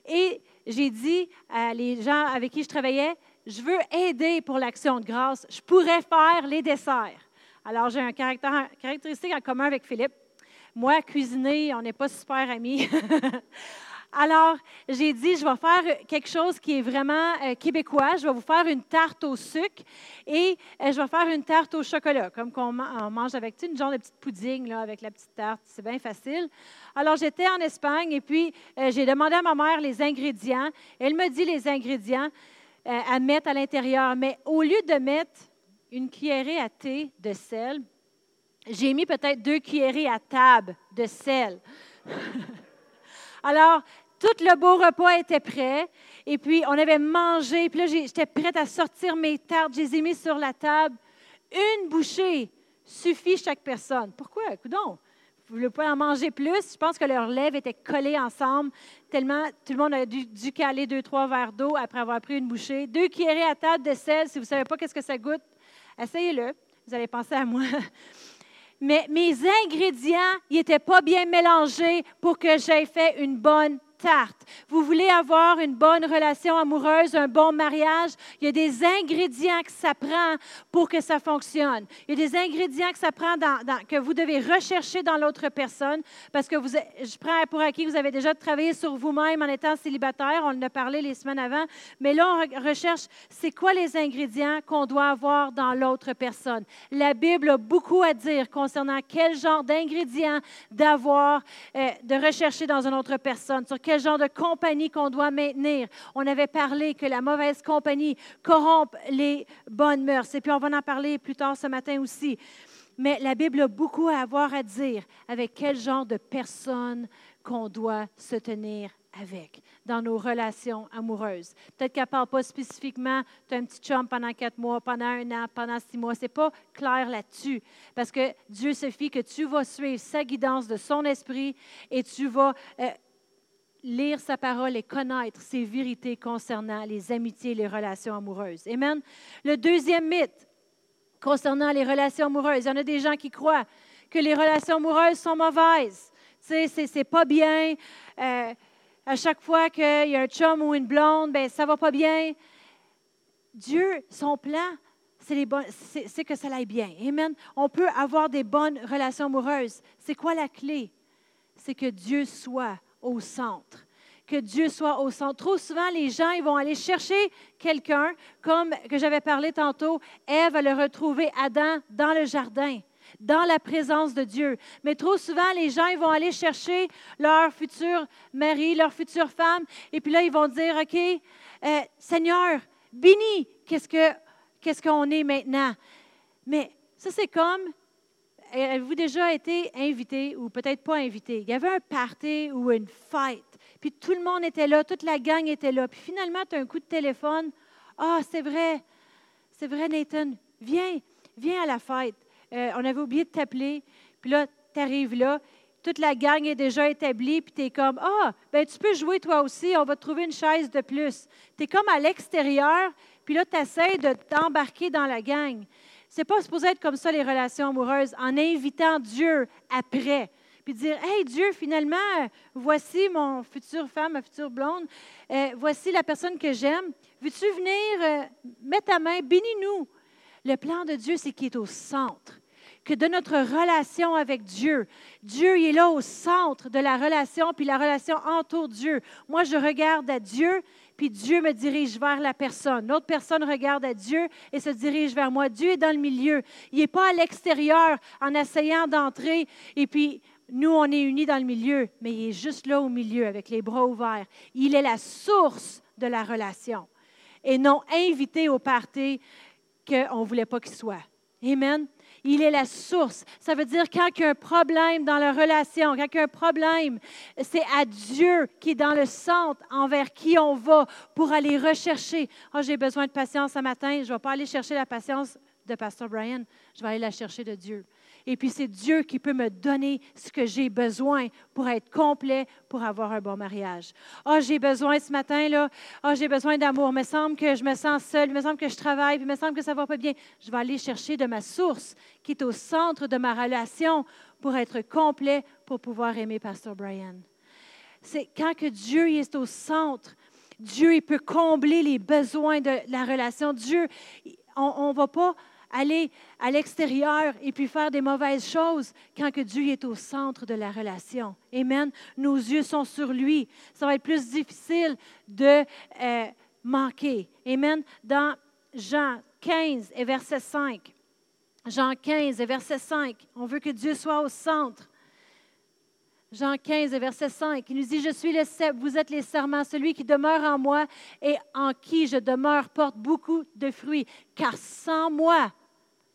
Speaker 1: Et j'ai dit à les gens avec qui je travaillais, je veux aider pour l'action de grâce. Je pourrais faire les desserts. Alors, j'ai un caractère, caractéristique en commun avec Philippe. Moi, cuisiner, on n'est pas super amis. Alors, j'ai dit, je vais faire quelque chose qui est vraiment euh, québécois. Je vais vous faire une tarte au sucre et euh, je vais faire une tarte au chocolat, comme qu'on mange avec une genre de petite pudding là, avec la petite tarte. C'est bien facile. Alors, j'étais en Espagne et puis euh, j'ai demandé à ma mère les ingrédients. Elle me dit les ingrédients à mettre à l'intérieur. Mais au lieu de mettre une cuillerée à thé de sel, j'ai mis peut-être deux cuillerées à table de sel. Alors, tout le beau repas était prêt. Et puis, on avait mangé. Puis là, j'étais prête à sortir mes tartes. Je les ai mis sur la table. Une bouchée suffit chaque personne. Pourquoi? Coudon. Vous ne voulez pas en manger plus? Je pense que leurs lèvres étaient collées ensemble, tellement tout le monde a dû, caler deux, trois verres d'eau après avoir pris une bouchée. Deux cuillerées à table de sel, si vous ne savez pas qu'est-ce que ça goûte, essayez-le. Vous allez penser à moi. mais mes ingrédients n'étaient pas bien mélangés pour que j'aie fait une bonne tarte. Vous voulez avoir une bonne relation amoureuse, un bon mariage, il y a des ingrédients que ça prend pour que ça fonctionne. Il y a des ingrédients que ça prend que vous devez rechercher dans l'autre personne parce que je prends pour acquis que vous avez déjà travaillé sur vous-même en étant célibataire. On en a parlé les semaines avant. Mais là, on recherche c'est quoi les ingrédients qu'on doit avoir dans l'autre personne. La Bible a beaucoup à dire concernant quel genre d'ingrédients d'avoir, euh, de rechercher dans une autre personne, sur quel genre de compagnie qu'on doit maintenir. On avait parlé que la mauvaise compagnie corrompt les bonnes mœurs. Et puis on va en parler plus tard ce matin aussi. Mais la Bible a beaucoup à avoir à dire avec quel genre de personne qu'on doit se tenir avec dans nos relations amoureuses. Peut-être qu'elle ne parle pas spécifiquement, tu as un petit chum pendant quatre mois, pendant un an, pendant six mois. Ce n'est pas clair là-dessus. Parce que Dieu se fie que tu vas suivre sa guidance de son esprit et tu vas euh, lire sa parole et connaître ses vérités concernant les amitiés et les relations amoureuses. Amen. Le deuxième mythe concernant les relations amoureuses, il y en a des gens qui croient que les relations amoureuses sont mauvaises. Tu sais, c'est pas bien. Euh, à chaque fois qu'il y a un chum ou une blonde, ben ça va pas bien. Dieu, son plan, c'est que ça aille bien. Amen. On peut avoir des bonnes relations amoureuses. C'est quoi la clé? C'est que Dieu soit au centre. Que Dieu soit au centre. Trop souvent, les gens ils vont aller chercher quelqu'un, comme que j'avais parlé tantôt. Ève a retrouver Adam dans le jardin dans la présence de Dieu. Mais trop souvent, les gens ils vont aller chercher leur futur mari, leur future femme, et puis là, ils vont dire, OK, euh, Seigneur, bénis, qu'est-ce que qu'est-ce qu'on est maintenant? Mais ça, c'est comme avez-vous déjà été invité ou peut-être pas invité? Il y avait un party ou une fête, puis tout le monde était là, toute la gang était là. Puis finalement, tu as un coup de téléphone. Ah, c'est vrai, c'est vrai, Nathan, viens, viens à la fête. Euh, on avait oublié de t'appeler. Puis là, tu arrives là, toute la gang est déjà établie, puis tu es comme Ah, ben tu peux jouer toi aussi, on va te trouver une chaise de plus. Tu es comme à l'extérieur, puis là, tu essaies de t'embarquer dans la gang. C'est pas supposé être comme ça les relations amoureuses, en invitant Dieu après. Puis dire, hey Dieu, finalement, voici mon future femme, ma future blonde, euh, voici la personne que j'aime. Veux-tu venir euh, mettre ta main, bénis-nous. Le plan de Dieu, c'est qu'il est au centre de notre relation avec Dieu. Dieu il est là au centre de la relation, puis la relation entoure Dieu. Moi, je regarde à Dieu, puis Dieu me dirige vers la personne. L'autre personne regarde à Dieu et se dirige vers moi. Dieu est dans le milieu. Il n'est pas à l'extérieur en essayant d'entrer et puis nous, on est unis dans le milieu, mais il est juste là au milieu avec les bras ouverts. Il est la source de la relation et non invité au party qu'on ne voulait pas qu'il soit. Amen. Il est la source. Ça veut dire quand il y a un problème dans la relation, quand il y a un problème, c'est à Dieu qui est dans le centre envers qui on va pour aller rechercher. Oh, j'ai besoin de patience ce matin. Je ne vais pas aller chercher la patience de Pasteur Brian. Je vais aller la chercher de Dieu. Et puis c'est Dieu qui peut me donner ce que j'ai besoin pour être complet, pour avoir un bon mariage. Ah, oh, j'ai besoin ce matin, là. Ah, oh, j'ai besoin d'amour. Il me semble que je me sens seule. Il me semble que je travaille. Puis il me semble que ça ne va pas bien. Je vais aller chercher de ma source qui est au centre de ma relation pour être complet, pour pouvoir aimer Pasteur Brian. C'est quand que Dieu est au centre, Dieu il peut combler les besoins de la relation. Dieu, on ne va pas aller à l'extérieur et puis faire des mauvaises choses quand que Dieu est au centre de la relation. Amen. Nos yeux sont sur lui. Ça va être plus difficile de euh, manquer. Amen. Dans Jean 15 et verset 5. Jean 15 et verset 5. On veut que Dieu soit au centre. Jean 15, verset 5, il nous dit, Je suis le cep, vous êtes les serments, celui qui demeure en moi et en qui je demeure porte beaucoup de fruits, car sans moi,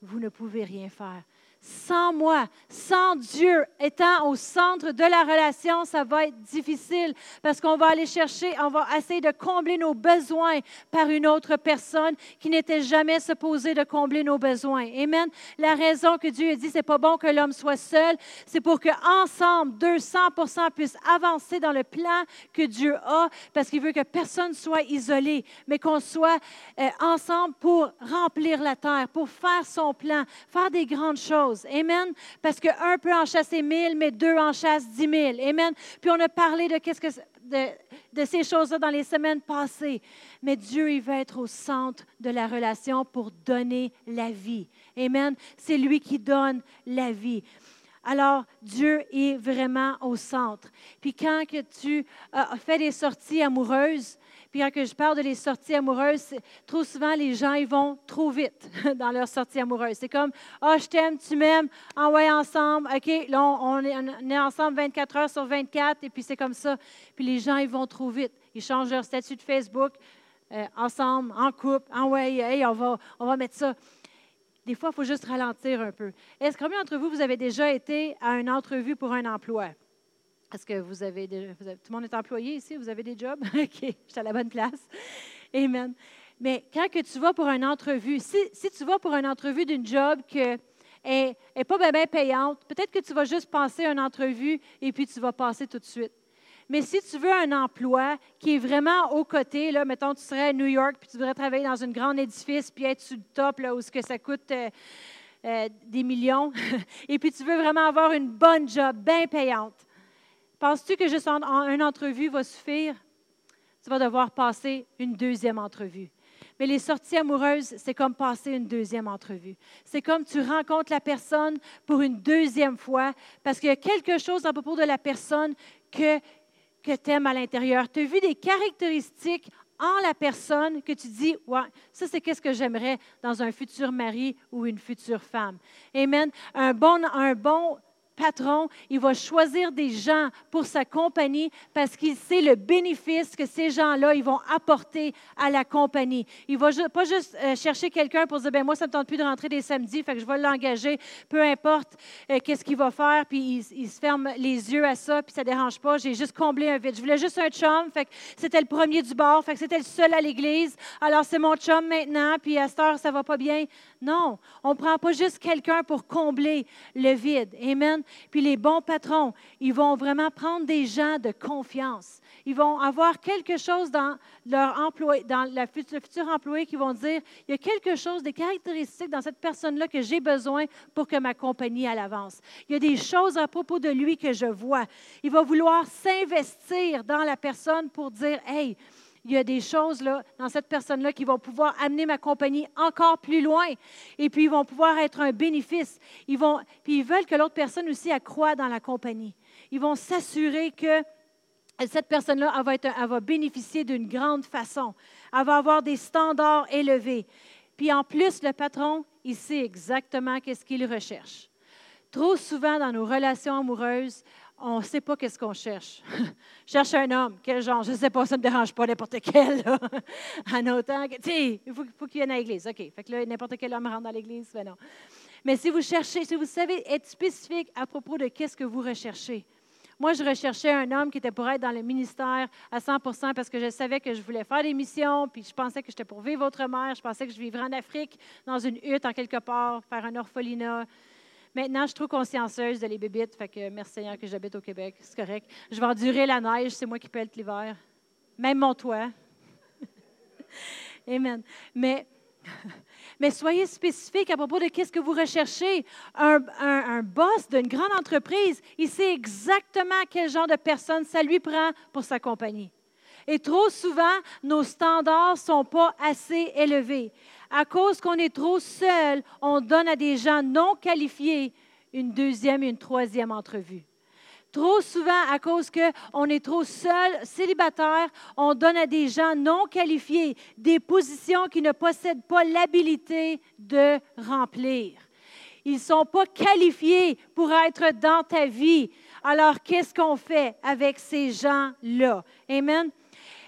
Speaker 1: vous ne pouvez rien faire sans moi, sans Dieu étant au centre de la relation, ça va être difficile parce qu'on va aller chercher, on va essayer de combler nos besoins par une autre personne qui n'était jamais supposée de combler nos besoins. Amen. La raison que Dieu a dit, c'est pas bon que l'homme soit seul, c'est pour que ensemble, 200% puissent avancer dans le plan que Dieu a parce qu'il veut que personne soit isolé, mais qu'on soit euh, ensemble pour remplir la terre, pour faire son plan, faire des grandes choses. Amen. Parce qu'un peut en chasser mille, mais deux en chassent dix mille. Amen. Puis on a parlé de, qu'est-ce que, de, ces choses-là dans les semaines passées. Mais Dieu, il veut être au centre de la relation pour donner la vie. Amen. C'est lui qui donne la vie. Alors, Dieu est vraiment au centre. Puis quand que tu as fait des sorties amoureuses, puis quand je parle de les sorties amoureuses, trop souvent, les gens, ils vont trop vite dans leurs sorties amoureuses. C'est comme, ah, oh, je t'aime, tu m'aimes, envoie ensemble, OK, là, on est, ensemble 24 heures sur 24, et puis c'est comme ça. Puis les gens, ils vont trop vite. Ils changent leur statut de Facebook, euh, ensemble, en couple, en ouais, hey, on va, on va mettre ça. Des fois, il faut juste ralentir un peu. Est-ce combien d'entre vous, vous avez déjà été à une entrevue pour un emploi? Est-ce que vous avez, tout le monde est employé ici? Vous avez des jobs? OK, je suis à la bonne place. Amen. Mais quand que tu vas pour une entrevue, si, tu vas pour une entrevue d'une job qui n'est pas bien, payante, peut-être que tu vas juste passer une entrevue et puis tu vas passer tout de suite. Mais si tu veux un emploi qui est vraiment au côté, là, mettons, tu serais à New York, puis tu voudrais travailler dans un grand édifice, puis être sur le top, là, où ce que ça coûte euh, euh, des millions, et puis tu veux vraiment avoir une bonne job, bien payante, Penses-tu que juste en, une entrevue va suffire? Tu vas devoir passer une deuxième entrevue. Mais les sorties amoureuses, c'est comme passer une deuxième entrevue. C'est comme tu rencontres la personne pour une deuxième fois parce qu'il y a quelque chose à propos de la personne que, que tu aimes à l'intérieur. Tu as vu des caractéristiques en la personne que tu dis, ouais, ça c'est qu'est-ce que j'aimerais dans un futur mari ou une future femme. Amen. Un bon, un bon patron, il va choisir des gens pour sa compagnie parce qu'il sait le bénéfice que ces gens-là, ils vont apporter à la compagnie. Il va pas juste euh, chercher quelqu'un pour dire, ben moi, ça ne me tente plus de rentrer des samedis, fait que je vais l'engager, peu importe euh, qu'est-ce qu'il va faire, puis il, se ferme les yeux à ça, puis ça ne dérange pas. J'ai juste comblé un vide. Je voulais juste un chum, fait que c'était le premier du bord, fait que c'était le seul à l'église. Alors, c'est mon chum maintenant, puis à cette heure, ça va pas bien. Non, on ne prend pas juste quelqu'un pour combler le vide. Amen. Puis les bons patrons, ils vont vraiment prendre des gens de confiance. Ils vont avoir quelque chose dans leur emploi, dans le futur employé qui vont dire, il y a quelque chose, des caractéristiques dans cette personne-là que j'ai besoin pour que ma compagnie elle avance. Il y a des choses à propos de lui que je vois. Il va vouloir s'investir dans la personne pour dire, hey, il y a des choses là, dans cette personne-là qui vont pouvoir amener ma compagnie encore plus loin. Et puis, ils vont pouvoir être un bénéfice. Ils vont, puis, ils veulent que l'autre personne aussi accroît dans la compagnie. Ils vont s'assurer que cette personne-là, va, elle va bénéficier d'une grande façon. Elle va avoir des standards élevés. Puis en plus, le patron, il sait exactement qu'est-ce qu'il recherche. Trop souvent dans nos relations amoureuses, on ne sait pas qu'est-ce qu'on cherche. cherche un homme, quel genre? Je ne sais pas, ça ne me dérange pas n'importe quel. en autant que, tu il faut, qu'il vienne à l'église. OK. Fait que là, n'importe quel homme rentre dans l'église, mais non. Mais si vous cherchez, si vous savez être spécifique à propos de qu'est-ce que vous recherchez. Moi, je recherchais un homme qui était pour être dans le ministère à 100% parce que je savais que je voulais faire des missions, puis je pensais que j'étais pour vivre autrement. Je pensais que je vivrais en Afrique, dans une hutte en quelque part, faire un orphelinat. Maintenant, je suis trop consciencieuse de les bébites, fait que merci Seigneur que j'habite au Québec, c'est correct. Je vais endurer la neige, c'est moi qui pèle l'hiver. Même mon toit. Amen. Mais mais soyez spécifique à propos de qu'est-ce que vous recherchez. Un, boss d'une grande entreprise, il sait exactement quel genre de personne ça lui prend pour sa compagnie. Et trop souvent, nos standards ne sont pas assez élevés. À cause qu'on est trop seul, on donne à des gens non qualifiés une deuxième et une troisième entrevue. Trop souvent, à cause qu'on est trop seul, célibataire, on donne à des gens non qualifiés des positions qui ne possèdent pas l'habilité de remplir. Ils ne sont pas qualifiés pour être dans ta vie. Alors, qu'est-ce qu'on fait avec ces gens-là? Amen.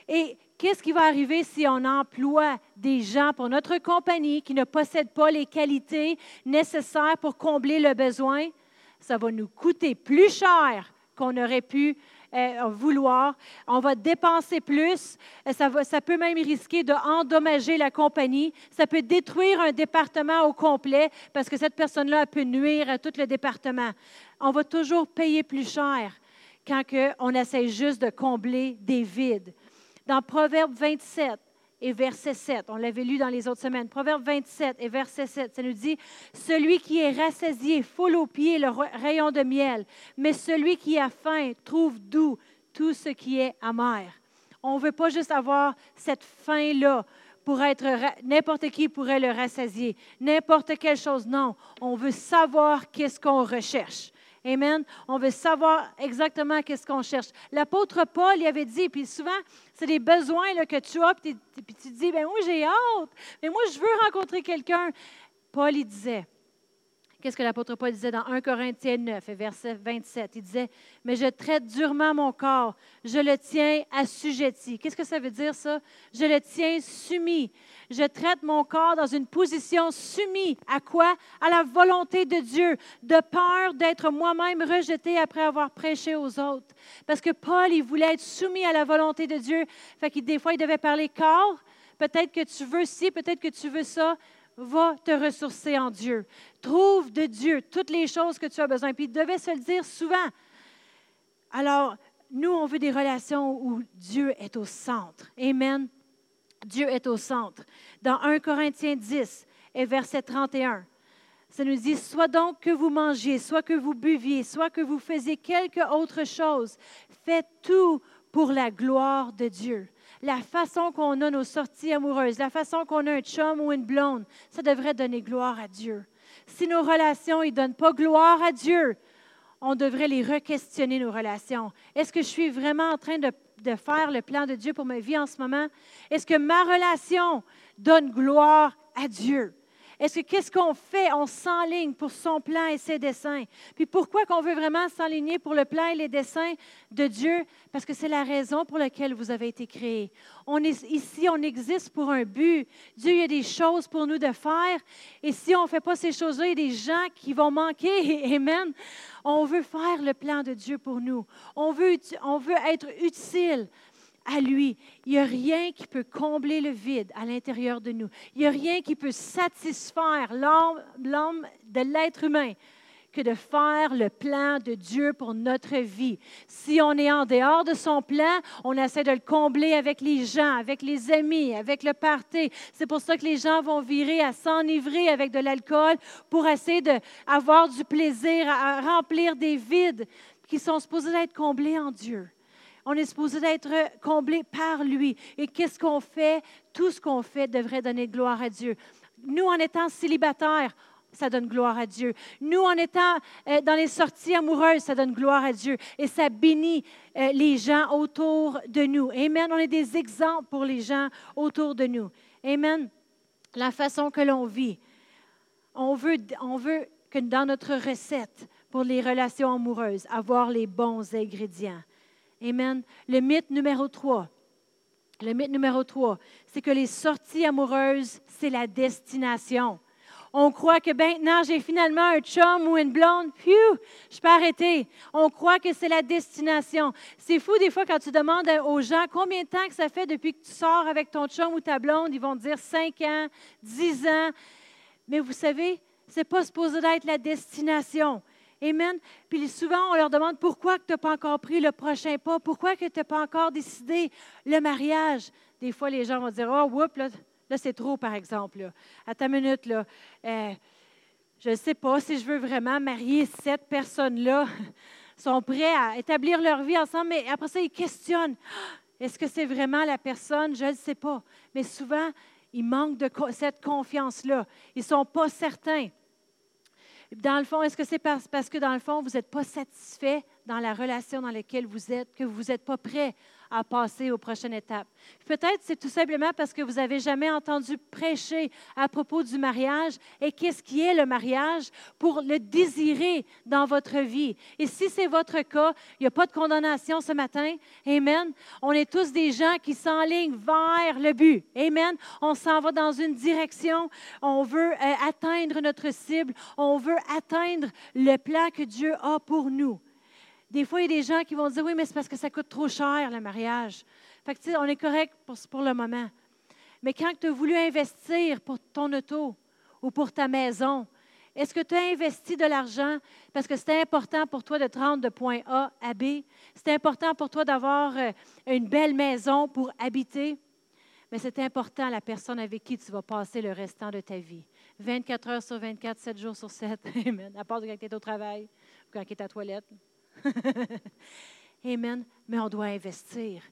Speaker 1: Et qu'est-ce qui va arriver si on emploie des gens pour notre compagnie qui ne possèdent pas les qualités nécessaires pour combler le besoin? Ça va nous coûter plus cher qu'on aurait pu euh, vouloir. On va dépenser plus. Euh, ça, ça peut même risquer d'endommager la compagnie. Ça peut détruire un département au complet parce que cette personne-là peut nuire à tout le département. On va toujours payer plus cher quand on essaie juste de combler des vides. Dans Proverbe 27, et verset 7. On l'avait lu dans les autres semaines. Proverbe 27 et verset 7, ça nous dit, Celui qui est rassasié foule aux pieds le rayon de miel, mais celui qui a faim trouve doux tout ce qui est amer. On ne veut pas juste avoir cette faim-là pour être, n'importe qui pourrait le rassasier, n'importe quelle chose, non. On veut savoir qu'est-ce qu'on recherche. Amen. On veut savoir exactement qu'est-ce qu'on cherche. L'apôtre Paul y avait dit, puis souvent, c'est des besoins là, que tu as, puis, tu dis, ben moi j'ai hâte, mais moi je veux rencontrer quelqu'un. Paul, il disait, Qu'est-ce que l'apôtre Paul disait dans 1 Corinthiens 9, verset 27? Il disait, mais je traite durement mon corps, je le tiens assujetti. Qu'est-ce que ça veut dire ça? Je le tiens soumis. Je traite mon corps dans une position soumise. À quoi? À la volonté de Dieu, de peur d'être moi-même rejeté après avoir prêché aux autres. Parce que Paul, il voulait être soumis à la volonté de Dieu. Fait que des fois, il devait parler corps. Peut-être que tu veux ci, peut-être que tu veux ça va te ressourcer en Dieu. Trouve de Dieu toutes les choses que tu as besoin. Puis il devait se le dire souvent. Alors, nous, on veut des relations où Dieu est au centre. Amen. Dieu est au centre. Dans 1 Corinthiens 10 et verset 31, ça nous dit, soit donc que vous mangiez, soit que vous buviez, soit que vous faisiez quelque autre chose, faites tout pour la gloire de Dieu la façon qu'on a nos sorties amoureuses, la façon qu'on a un chum ou une blonde, ça devrait donner gloire à Dieu. Si nos relations ne donnent pas gloire à Dieu, on devrait les re-questionner, nos relations. Est-ce que je suis vraiment en train de, de, faire le plan de Dieu pour ma vie en ce moment? Est-ce que ma relation donne gloire à Dieu? Est-ce que qu'est-ce qu'on fait? On s'enligne pour son plan et ses desseins. Puis pourquoi qu'on veut vraiment s'enligner pour le plan et les desseins de Dieu? Parce que c'est la raison pour laquelle vous avez été créés. On est ici, on existe pour un but. Dieu, il y a des choses pour nous de faire. Et si on ne fait pas ces choses-là, il y a des gens qui vont manquer. Amen. On veut faire le plan de Dieu pour nous. On veut, on veut être utile à lui. Il n'y a rien qui peut combler le vide à l'intérieur de nous. Il n'y a rien qui peut satisfaire l'homme de l'être humain que de faire le plan de Dieu pour notre vie. Si on est en dehors de son plan, on essaie de le combler avec les gens, avec les amis, avec le party. C'est pour ça que les gens vont virer à s'enivrer avec de l'alcool pour essayer d'avoir du plaisir, à remplir des vides qui sont supposés être comblés en Dieu. On est supposé être comblé par lui. Et qu'est-ce qu'on fait? Tout ce qu'on fait devrait donner gloire à Dieu. Nous, en étant célibataires, ça donne gloire à Dieu. Nous, en étant euh, dans les sorties amoureuses, ça donne gloire à Dieu. Et ça bénit euh, les gens autour de nous. Amen. On est des exemples pour les gens autour de nous. Amen. La façon que l'on vit. On veut, on veut que dans notre recette pour les relations amoureuses, avoir les bons ingrédients. Amen. Le mythe numéro 3. Le mythe numéro 3, c'est que les sorties amoureuses, c'est la destination. On croit que maintenant j'ai finalement un chum ou une blonde, phew, je peux arrêter. On croit que c'est la destination. C'est fou des fois quand tu demandes aux gens combien de temps que ça fait depuis que tu sors avec ton chum ou ta blonde, ils vont te dire 5 ans, 10 ans. Mais vous savez, ce n'est pas supposé d'être la destination. Amen. Puis souvent, on leur demande pourquoi tu n'as pas encore pris le prochain pas, pourquoi tu n'as pas encore décidé le mariage? Des fois, les gens vont dire Oh, whoop, là, c'est trop, par exemple. À ta minute, là, euh, je ne sais pas si je veux vraiment marier cette personne-là. Ils sont prêts à établir leur vie ensemble, mais après ça, ils questionnent. Ah, est-ce que c'est vraiment la personne? Je ne sais pas. Mais souvent, ils manquent de cette confiance-là. Ils ne sont pas certains. Dans le fond, est-ce que c'est parce, que dans le fond, vous n'êtes pas satisfait dans la relation dans laquelle vous êtes, que vous n'êtes pas prêt à passer aux prochaines étapes. Peut-être c'est tout simplement parce que vous n'avez jamais entendu prêcher à propos du mariage et qu'est-ce qui est le mariage pour le désirer dans votre vie. Et si c'est votre cas, il n'y a pas de condamnation ce matin. Amen. On est tous des gens qui s'enlignent vers le but. Amen. On s'en va dans une direction. On veut euh, atteindre notre cible. On veut atteindre le plan que Dieu a pour nous. Des fois, il y a des gens qui vont dire Oui, mais c'est parce que ça coûte trop cher, le mariage. Fait que, on est correct pour, le moment. Mais quand tu as voulu investir pour ton auto ou pour ta maison, est-ce que tu as investi de l'argent? Parce que c'était important pour toi de te rendre de point A à B? C'est important pour toi d'avoir euh, une belle maison pour habiter? Mais c'est important la personne avec qui tu vas passer le restant de ta vie. 24 heures sur 24, 7 jours sur 7. Amen. À part quand tu es au travail ou quand tu es à la toilette. Amen. Mais on doit investir.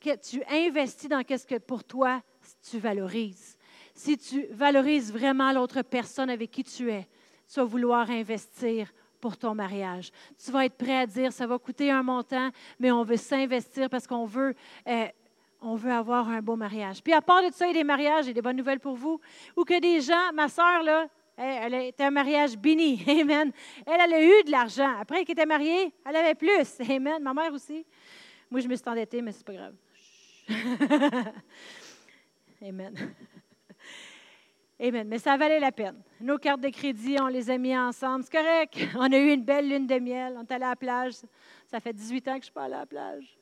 Speaker 1: Tu investis dans ce que pour toi tu valorises. Si tu valorises vraiment l'autre personne avec qui tu es, tu vas vouloir investir pour ton mariage. Tu vas être prêt à dire, ça va coûter un montant, mais on veut s'investir parce qu'on veut, euh, on veut avoir un beau mariage. Puis à part de ça, il y a des mariages, j'ai des bonnes nouvelles pour vous, ou que des gens, ma soeur, là, elle était un mariage béni. Amen. Elle, elle a eu de l'argent. Après qu'elle était mariée, elle avait plus. Amen. Ma mère aussi. Moi, je me suis endettée, mais c'est pas grave. Amen. Amen. Mais ça valait la peine. Nos cartes de crédit, on les a mis ensemble. C'est correct. On a eu une belle lune de miel. On est allé à la plage. Ça fait 18 ans que je ne suis pas allée à la plage.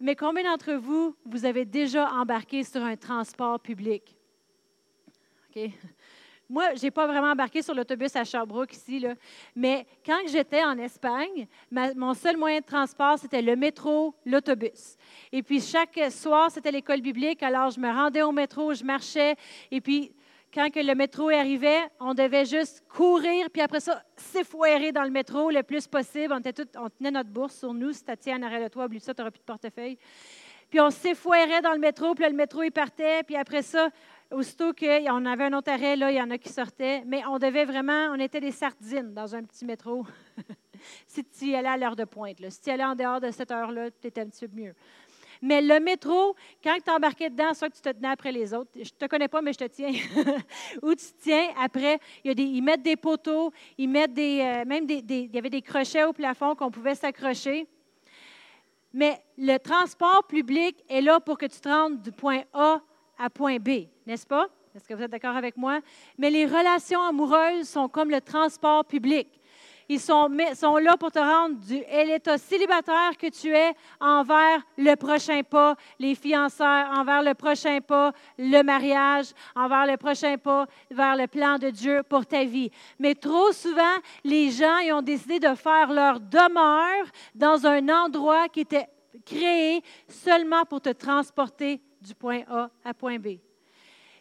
Speaker 1: Mais combien d'entre vous, vous avez déjà embarqué sur un transport public? OK? Moi, je n'ai pas vraiment embarqué sur l'autobus à Sherbrooke ici, là. mais quand j'étais en Espagne, mon seul moyen de transport, c'était le métro, l'autobus. Et puis chaque soir, c'était l'école biblique, alors je me rendais au métro, je marchais, et puis quand que le métro arrivait, on devait juste courir, puis après ça, s'effoirer dans le métro le plus possible. On, tenait notre bourse sur nous. Si tu en arrière de toi, oublie ça, tu n'auras plus de portefeuille. Puis on s'effoirait dans le métro, puis le métro, il partait. Puis après ça, aussitôt qu'on avait un autre arrêt, là, il y en a qui sortaient. Mais on devait vraiment, on était des sardines dans un petit métro. si tu y allais à l'heure de pointe. Si tu y allais en dehors de cette heure-là, tu étais un petit peu mieux. Mais le métro, quand tu embarqué dedans, soit que tu te tenais après les autres, je ne te connais pas, mais je te tiens. Ou tu te tiens après, y ils mettent des poteaux, ils mettent des, euh, même y avait des crochets au plafond qu'on pouvait s'accrocher. Mais le transport public est là pour que tu te rendes du point A à point B, n'est-ce pas? Est-ce que vous êtes d'accord avec moi? Mais les relations amoureuses sont comme le transport public. Ils sont, là pour te rendre du l'état célibataire que tu es envers le prochain pas, les fiançailles, envers le prochain pas, le mariage, envers le prochain pas, vers le plan de Dieu pour ta vie. Mais trop souvent, les gens ont décidé de faire leur demeure dans un endroit qui était créé seulement pour te transporter du point A à point B.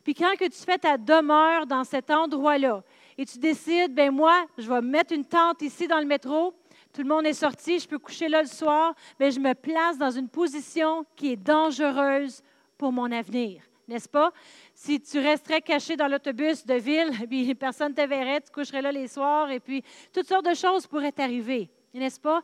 Speaker 1: Puis quand que tu fais ta demeure dans cet endroit-là, et tu décides, ben moi, je vais mettre une tente ici dans le métro, tout le monde est sorti, je peux coucher là le soir, mais je me place dans une position qui est dangereuse pour mon avenir. n'est-ce pas? Si tu resterais caché dans l'autobus de ville, puis personne ne te verrait, tu coucherais là les soirs, et puis toutes sortes de choses pourraient t'arriver, n'est-ce pas?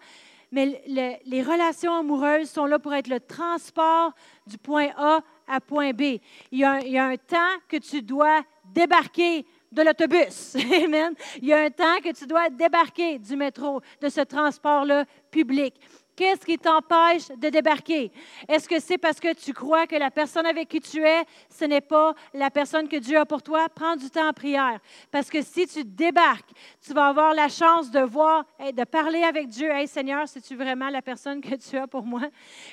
Speaker 1: Mais les relations amoureuses sont là pour être le transport du point A à point B. Il y a un temps que tu dois débarquer de l'autobus. Amen. Il y a un temps que tu dois débarquer du métro, de ce transport-là public. Qu'est-ce qui t'empêche de débarquer? Est-ce que c'est parce que tu crois que la personne avec qui tu es, ce n'est pas la personne que Dieu a pour toi? Prends du temps en prière. Parce que si tu débarques, tu vas avoir la chance de voir de parler avec Dieu. Hey Seigneur, c'est-tu vraiment la personne que tu as pour moi?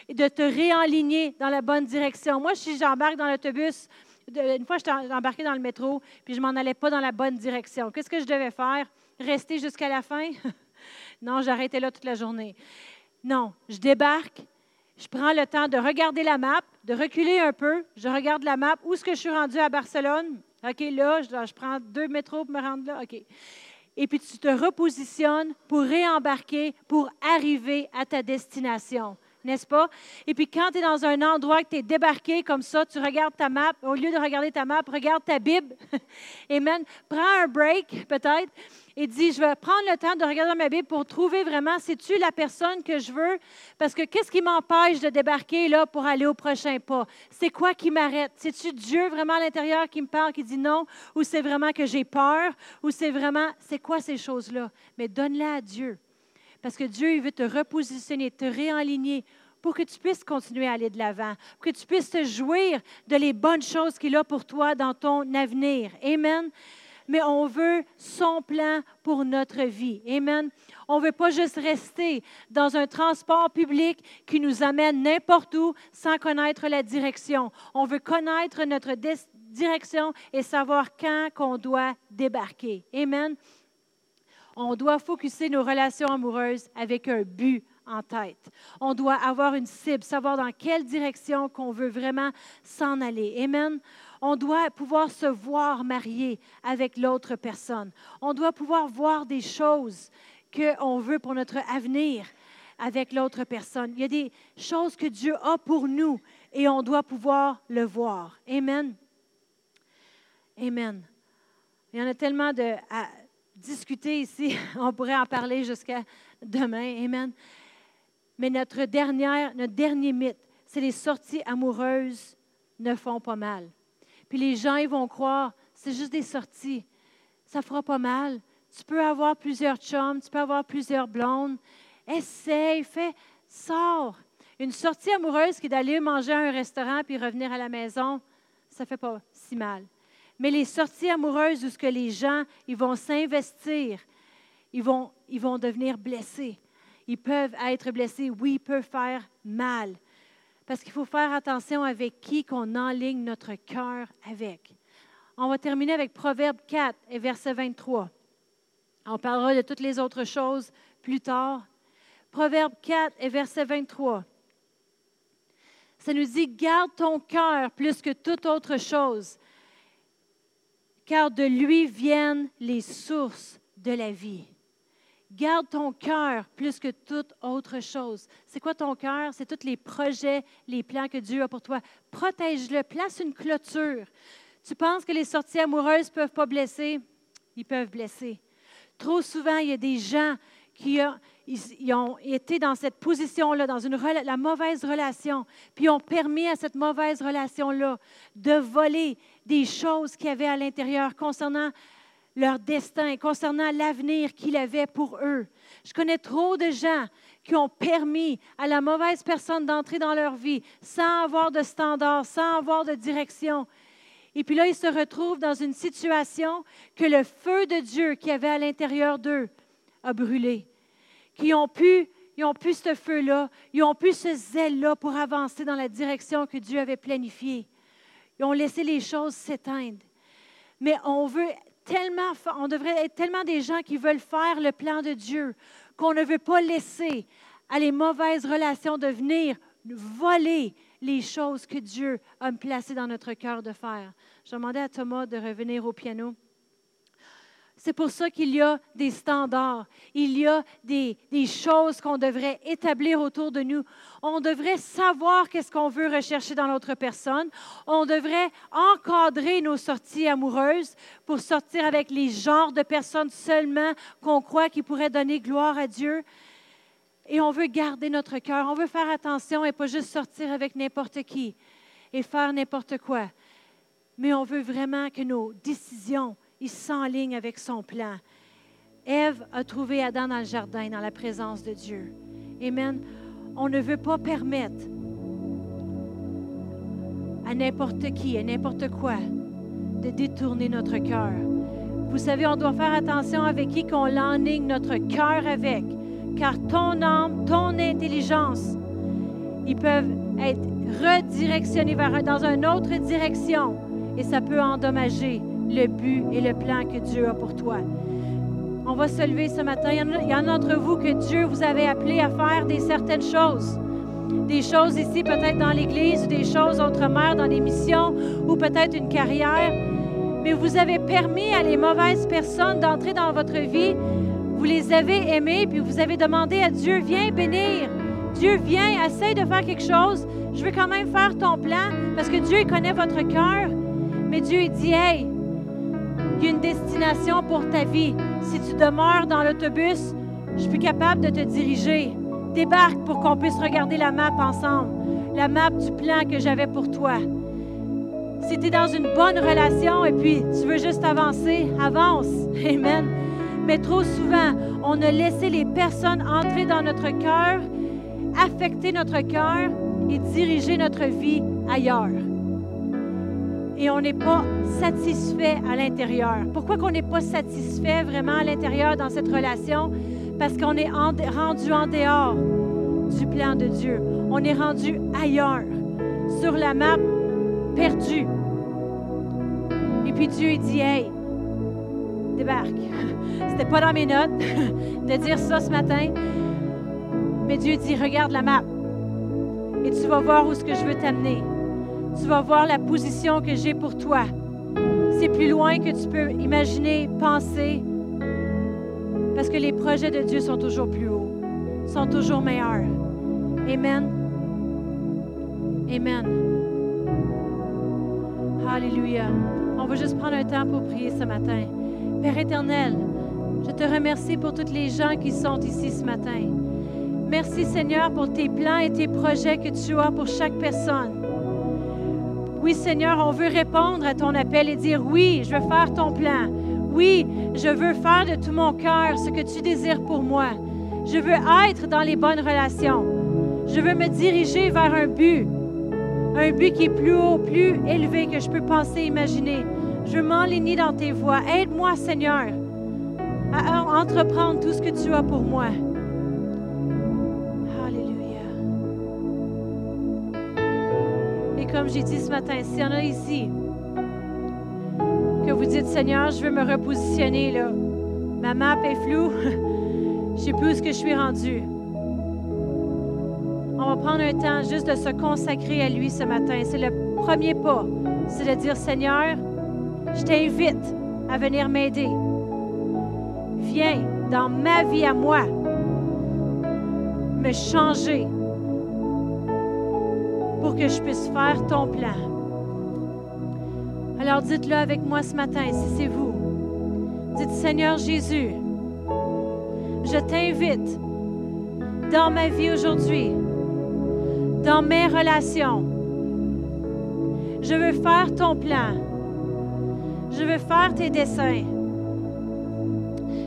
Speaker 1: Et de te réaligner dans la bonne direction. Moi, si j'embarque dans l'autobus, une fois, j'étais embarquée dans le métro, puis je m'en allais pas dans la bonne direction. Qu'est-ce que je devais faire? Rester jusqu'à la fin? non, j'arrêtais là toute la journée. Non, je débarque, je prends le temps de regarder la map, de reculer un peu, je regarde la map, où est-ce que je suis rendu à Barcelone? OK, là, je, prends deux métros pour me rendre là. OK. Et puis tu te repositionnes pour réembarquer, pour arriver à ta destination n'est-ce pas? Et puis quand tu es dans un endroit que tu es débarqué comme ça, tu regardes ta map, au lieu de regarder ta map, regarde ta Bible. Amen. Prends un break peut-être et dis, je vais prendre le temps de regarder ma Bible pour trouver vraiment, c'est-tu la personne que je veux? Parce que qu'est-ce qui m'empêche de débarquer là pour aller au prochain pas? C'est quoi qui m'arrête? C'est-tu Dieu vraiment à l'intérieur qui me parle, qui dit non? Ou c'est vraiment que j'ai peur? Ou c'est vraiment, c'est quoi ces choses-là? Mais donne-la à Dieu. Parce que Dieu, veut te repositionner, te réaligner pour que tu puisses continuer à aller de l'avant, pour que tu puisses te jouir de les bonnes choses qu'il a pour toi dans ton avenir. Amen. Mais on veut son plan pour notre vie. Amen. On ne veut pas juste rester dans un transport public qui nous amène n'importe où sans connaître la direction. On veut connaître notre direction et savoir quand qu'on doit débarquer. Amen on doit focuser nos relations amoureuses avec un but en tête. On doit avoir une cible, savoir dans quelle direction qu'on veut vraiment s'en aller. Amen. On doit pouvoir se voir marié avec l'autre personne. On doit pouvoir voir des choses qu'on veut pour notre avenir avec l'autre personne. Il y a des choses que Dieu a pour nous et on doit pouvoir le voir. Amen. Amen. Il y en a tellement de, discuter ici. On pourrait en parler jusqu'à demain. Amen. Mais notre, dernière, notre dernier mythe, c'est les sorties amoureuses ne font pas mal. Puis les gens, ils vont croire, c'est juste des sorties. Ça fera pas mal. Tu peux avoir plusieurs chums, tu peux avoir plusieurs blondes. Essaye, fais, sors. Une sortie amoureuse qui est d'aller manger à un restaurant puis revenir à la maison, ça fait pas si mal. Mais les sorties amoureuses où ce que les gens, ils vont s'investir, ils vont, ils vont devenir blessés. Ils peuvent être blessés. Oui, ils peuvent faire mal. Parce qu'il faut faire attention avec qui qu'on enligne notre cœur avec. On va terminer avec Proverbe 4 et verset 23. On parlera de toutes les autres choses plus tard. Proverbe 4 et verset 23. Ça nous dit, garde ton cœur plus que toute autre chose, car de lui viennent les sources de la vie. Garde ton cœur plus que toute autre chose. C'est quoi ton cœur? C'est tous les projets, les plans que Dieu a pour toi. Protège-le, place une clôture. Tu penses que les sorties amoureuses ne peuvent pas blesser? Ils peuvent blesser. Trop souvent, il y a des gens qui ont, été dans cette position-là, dans une, la mauvaise relation, puis ont permis à cette mauvaise relation-là de voler, des choses qu'il y avait à l'intérieur concernant leur destin, concernant l'avenir qu'il avait pour eux. Je connais trop de gens qui ont permis à la mauvaise personne d'entrer dans leur vie sans avoir de standard, sans avoir de direction. Et puis là, ils se retrouvent dans une situation que le feu de Dieu qui avait à l'intérieur d'eux a brûlé. Qui ont pu, ils ont pu ce feu-là, ils ont pu ce zèle-là pour avancer dans la direction que Dieu avait planifiée. Ils ont laissé les choses s'éteindre. Mais on veut tellement, on devrait être tellement des gens qui veulent faire le plan de Dieu qu'on ne veut pas laisser à les mauvaises relations de venir voler les choses que Dieu a placées dans notre cœur de faire. Je demandais à Thomas de revenir au piano. C'est pour ça qu'il y a des standards, il y a des, choses qu'on devrait établir autour de nous. On devrait savoir qu'est-ce qu'on veut rechercher dans l'autre personne. On devrait encadrer nos sorties amoureuses pour sortir avec les genres de personnes seulement qu'on croit qui pourraient donner gloire à Dieu. Et on veut garder notre cœur, on veut faire attention et pas juste sortir avec n'importe qui et faire n'importe quoi. Mais on veut vraiment que nos décisions il s'enligne avec son plan. Ève a trouvé Adam dans le jardin, dans la présence de Dieu. Amen. On ne veut pas permettre à n'importe qui, à n'importe quoi, de détourner notre cœur. Vous savez, on doit faire attention avec qui qu'on l'enligne notre cœur avec, car ton âme, ton intelligence, ils peuvent être redirectionnés dans une autre direction et ça peut endommager le but et le plan que Dieu a pour toi. On va se lever ce matin. Il y en a, d'entre vous que Dieu vous avait appelé à faire des certaines choses. Des choses ici, peut-être dans l'Église, ou des choses autrement, dans des missions, ou peut-être une carrière. Mais vous avez permis à les mauvaises personnes d'entrer dans votre vie. Vous les avez aimées, puis vous avez demandé à Dieu, viens bénir. Dieu, viens, essaye de faire quelque chose. Je veux quand même faire ton plan, parce que Dieu connaît votre cœur. Mais Dieu dit, hey, il y une destination pour ta vie. Si tu demeures dans l'autobus, je suis capable de te diriger. Débarque pour qu'on puisse regarder la map ensemble, la map du plan que j'avais pour toi. Si tu es dans une bonne relation et puis tu veux juste avancer, avance. Amen. Mais trop souvent, on a laissé les personnes entrer dans notre cœur, affecter notre cœur et diriger notre vie ailleurs et on n'est pas satisfait à l'intérieur. Pourquoi qu'on n'est pas satisfait vraiment à l'intérieur dans cette relation? Parce qu'on est rendu en dehors du plan de Dieu. On est rendu ailleurs, sur la map, perdu. Et puis Dieu dit, hey, débarque. C'était pas dans mes notes de dire ça ce matin, mais Dieu dit, regarde la map et tu vas voir où ce que je veux t'amener tu vas voir la position que j'ai pour toi. C'est plus loin que tu peux imaginer, penser, parce que les projets de Dieu sont toujours plus hauts, sont toujours meilleurs. Amen. Amen. Alléluia. On va juste prendre un temps pour prier ce matin. Père éternel, je te remercie pour toutes les gens qui sont ici ce matin. Merci Seigneur pour tes plans et tes projets que tu as pour chaque personne. Oui, Seigneur, on veut répondre à ton appel et dire, oui, je veux faire ton plan. Oui, je veux faire de tout mon cœur ce que tu désires pour moi. Je veux être dans les bonnes relations. Je veux me diriger vers un but, un but qui est plus haut, plus élevé que je peux penser, imaginer. Je veux m'enligner dans tes voies. Aide-moi, Seigneur, à entreprendre tout ce que tu as pour moi. Comme j'ai dit ce matin, s'il y en a ici, que vous dites, Seigneur, je veux me repositionner, là. Ma map est floue. je sais plus où que je suis rendu. On va prendre un temps juste de se consacrer à lui ce matin. C'est le premier pas. C'est de dire, Seigneur, je t'invite à venir m'aider. Viens dans ma vie à moi, me changer, pour que je puisse faire ton plan. Alors dites-le avec moi ce matin, si c'est vous. Dites, Seigneur Jésus, je t'invite dans ma vie aujourd'hui, dans mes relations. Je veux faire ton plan. Je veux faire tes dessins.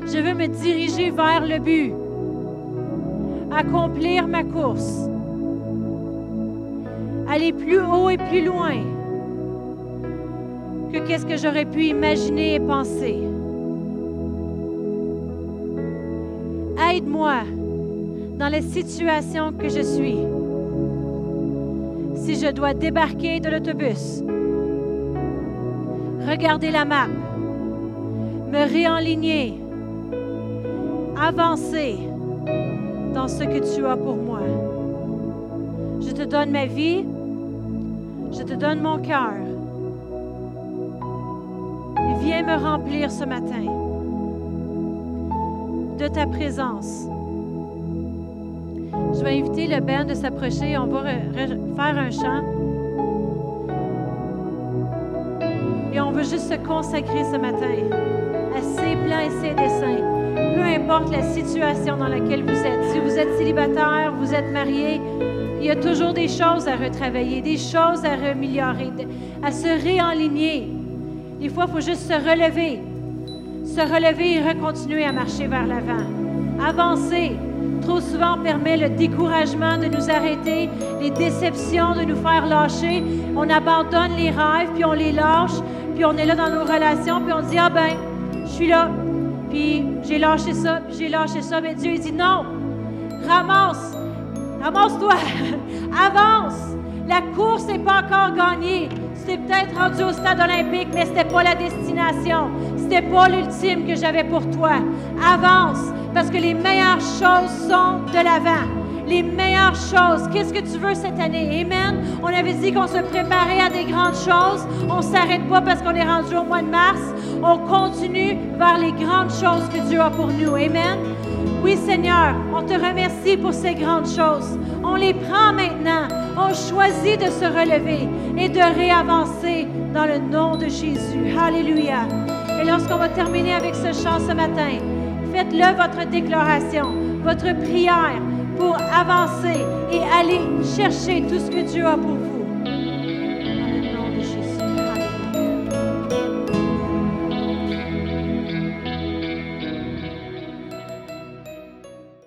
Speaker 1: Je veux me diriger vers le but, accomplir ma course aller plus haut et plus loin que qu'est-ce que j'aurais pu imaginer et penser. Aide-moi dans les situations que je suis. Si je dois débarquer de l'autobus, regarder la map, me réaligner, avancer dans ce que tu as pour moi. Je te donne ma vie, je te donne mon cœur. Viens me remplir ce matin. de ta présence. Je vais inviter le band de s'approcher. On va faire un chant. Et on veut juste se consacrer ce matin à ses plans et ses dessins. Peu importe la situation dans laquelle vous êtes. Si vous êtes célibataire, vous êtes marié, il y a toujours des choses à retravailler, des choses à améliorer, à se réaligner. Des fois, il faut juste se relever. Se relever et recontinuer à marcher vers l'avant. Avancer. Trop souvent permet le découragement de nous arrêter, les déceptions de nous faire lâcher. On abandonne les rêves, puis on les lâche, puis on est là dans nos relations, puis on dit, ah ben, je suis là, puis j'ai lâché ça, j'ai lâché ça. Mais Dieu dit, non, ramasse, Avance-toi. Avance. La course n'est pas encore gagnée. C'est peut-être rendu au stade olympique, mais ce n'était pas la destination. Ce n'était pas l'ultime que j'avais pour toi. Avance, parce que les meilleures choses sont de l'avant. Les meilleures choses. Qu'est-ce que tu veux cette année? Amen. On avait dit qu'on se préparait à des grandes choses. On ne s'arrête pas parce qu'on est rendu au mois de mars. On continue vers les grandes choses que Dieu a pour nous. Amen. Oui, Seigneur, on te remercie pour ces grandes choses. On les prend maintenant. On choisit de se relever et de réavancer dans le nom de Jésus. Alléluia. Et lorsqu'on va terminer avec ce chant ce matin, faites-le votre déclaration, votre prière pour avancer et aller chercher tout ce que Dieu a pour vous.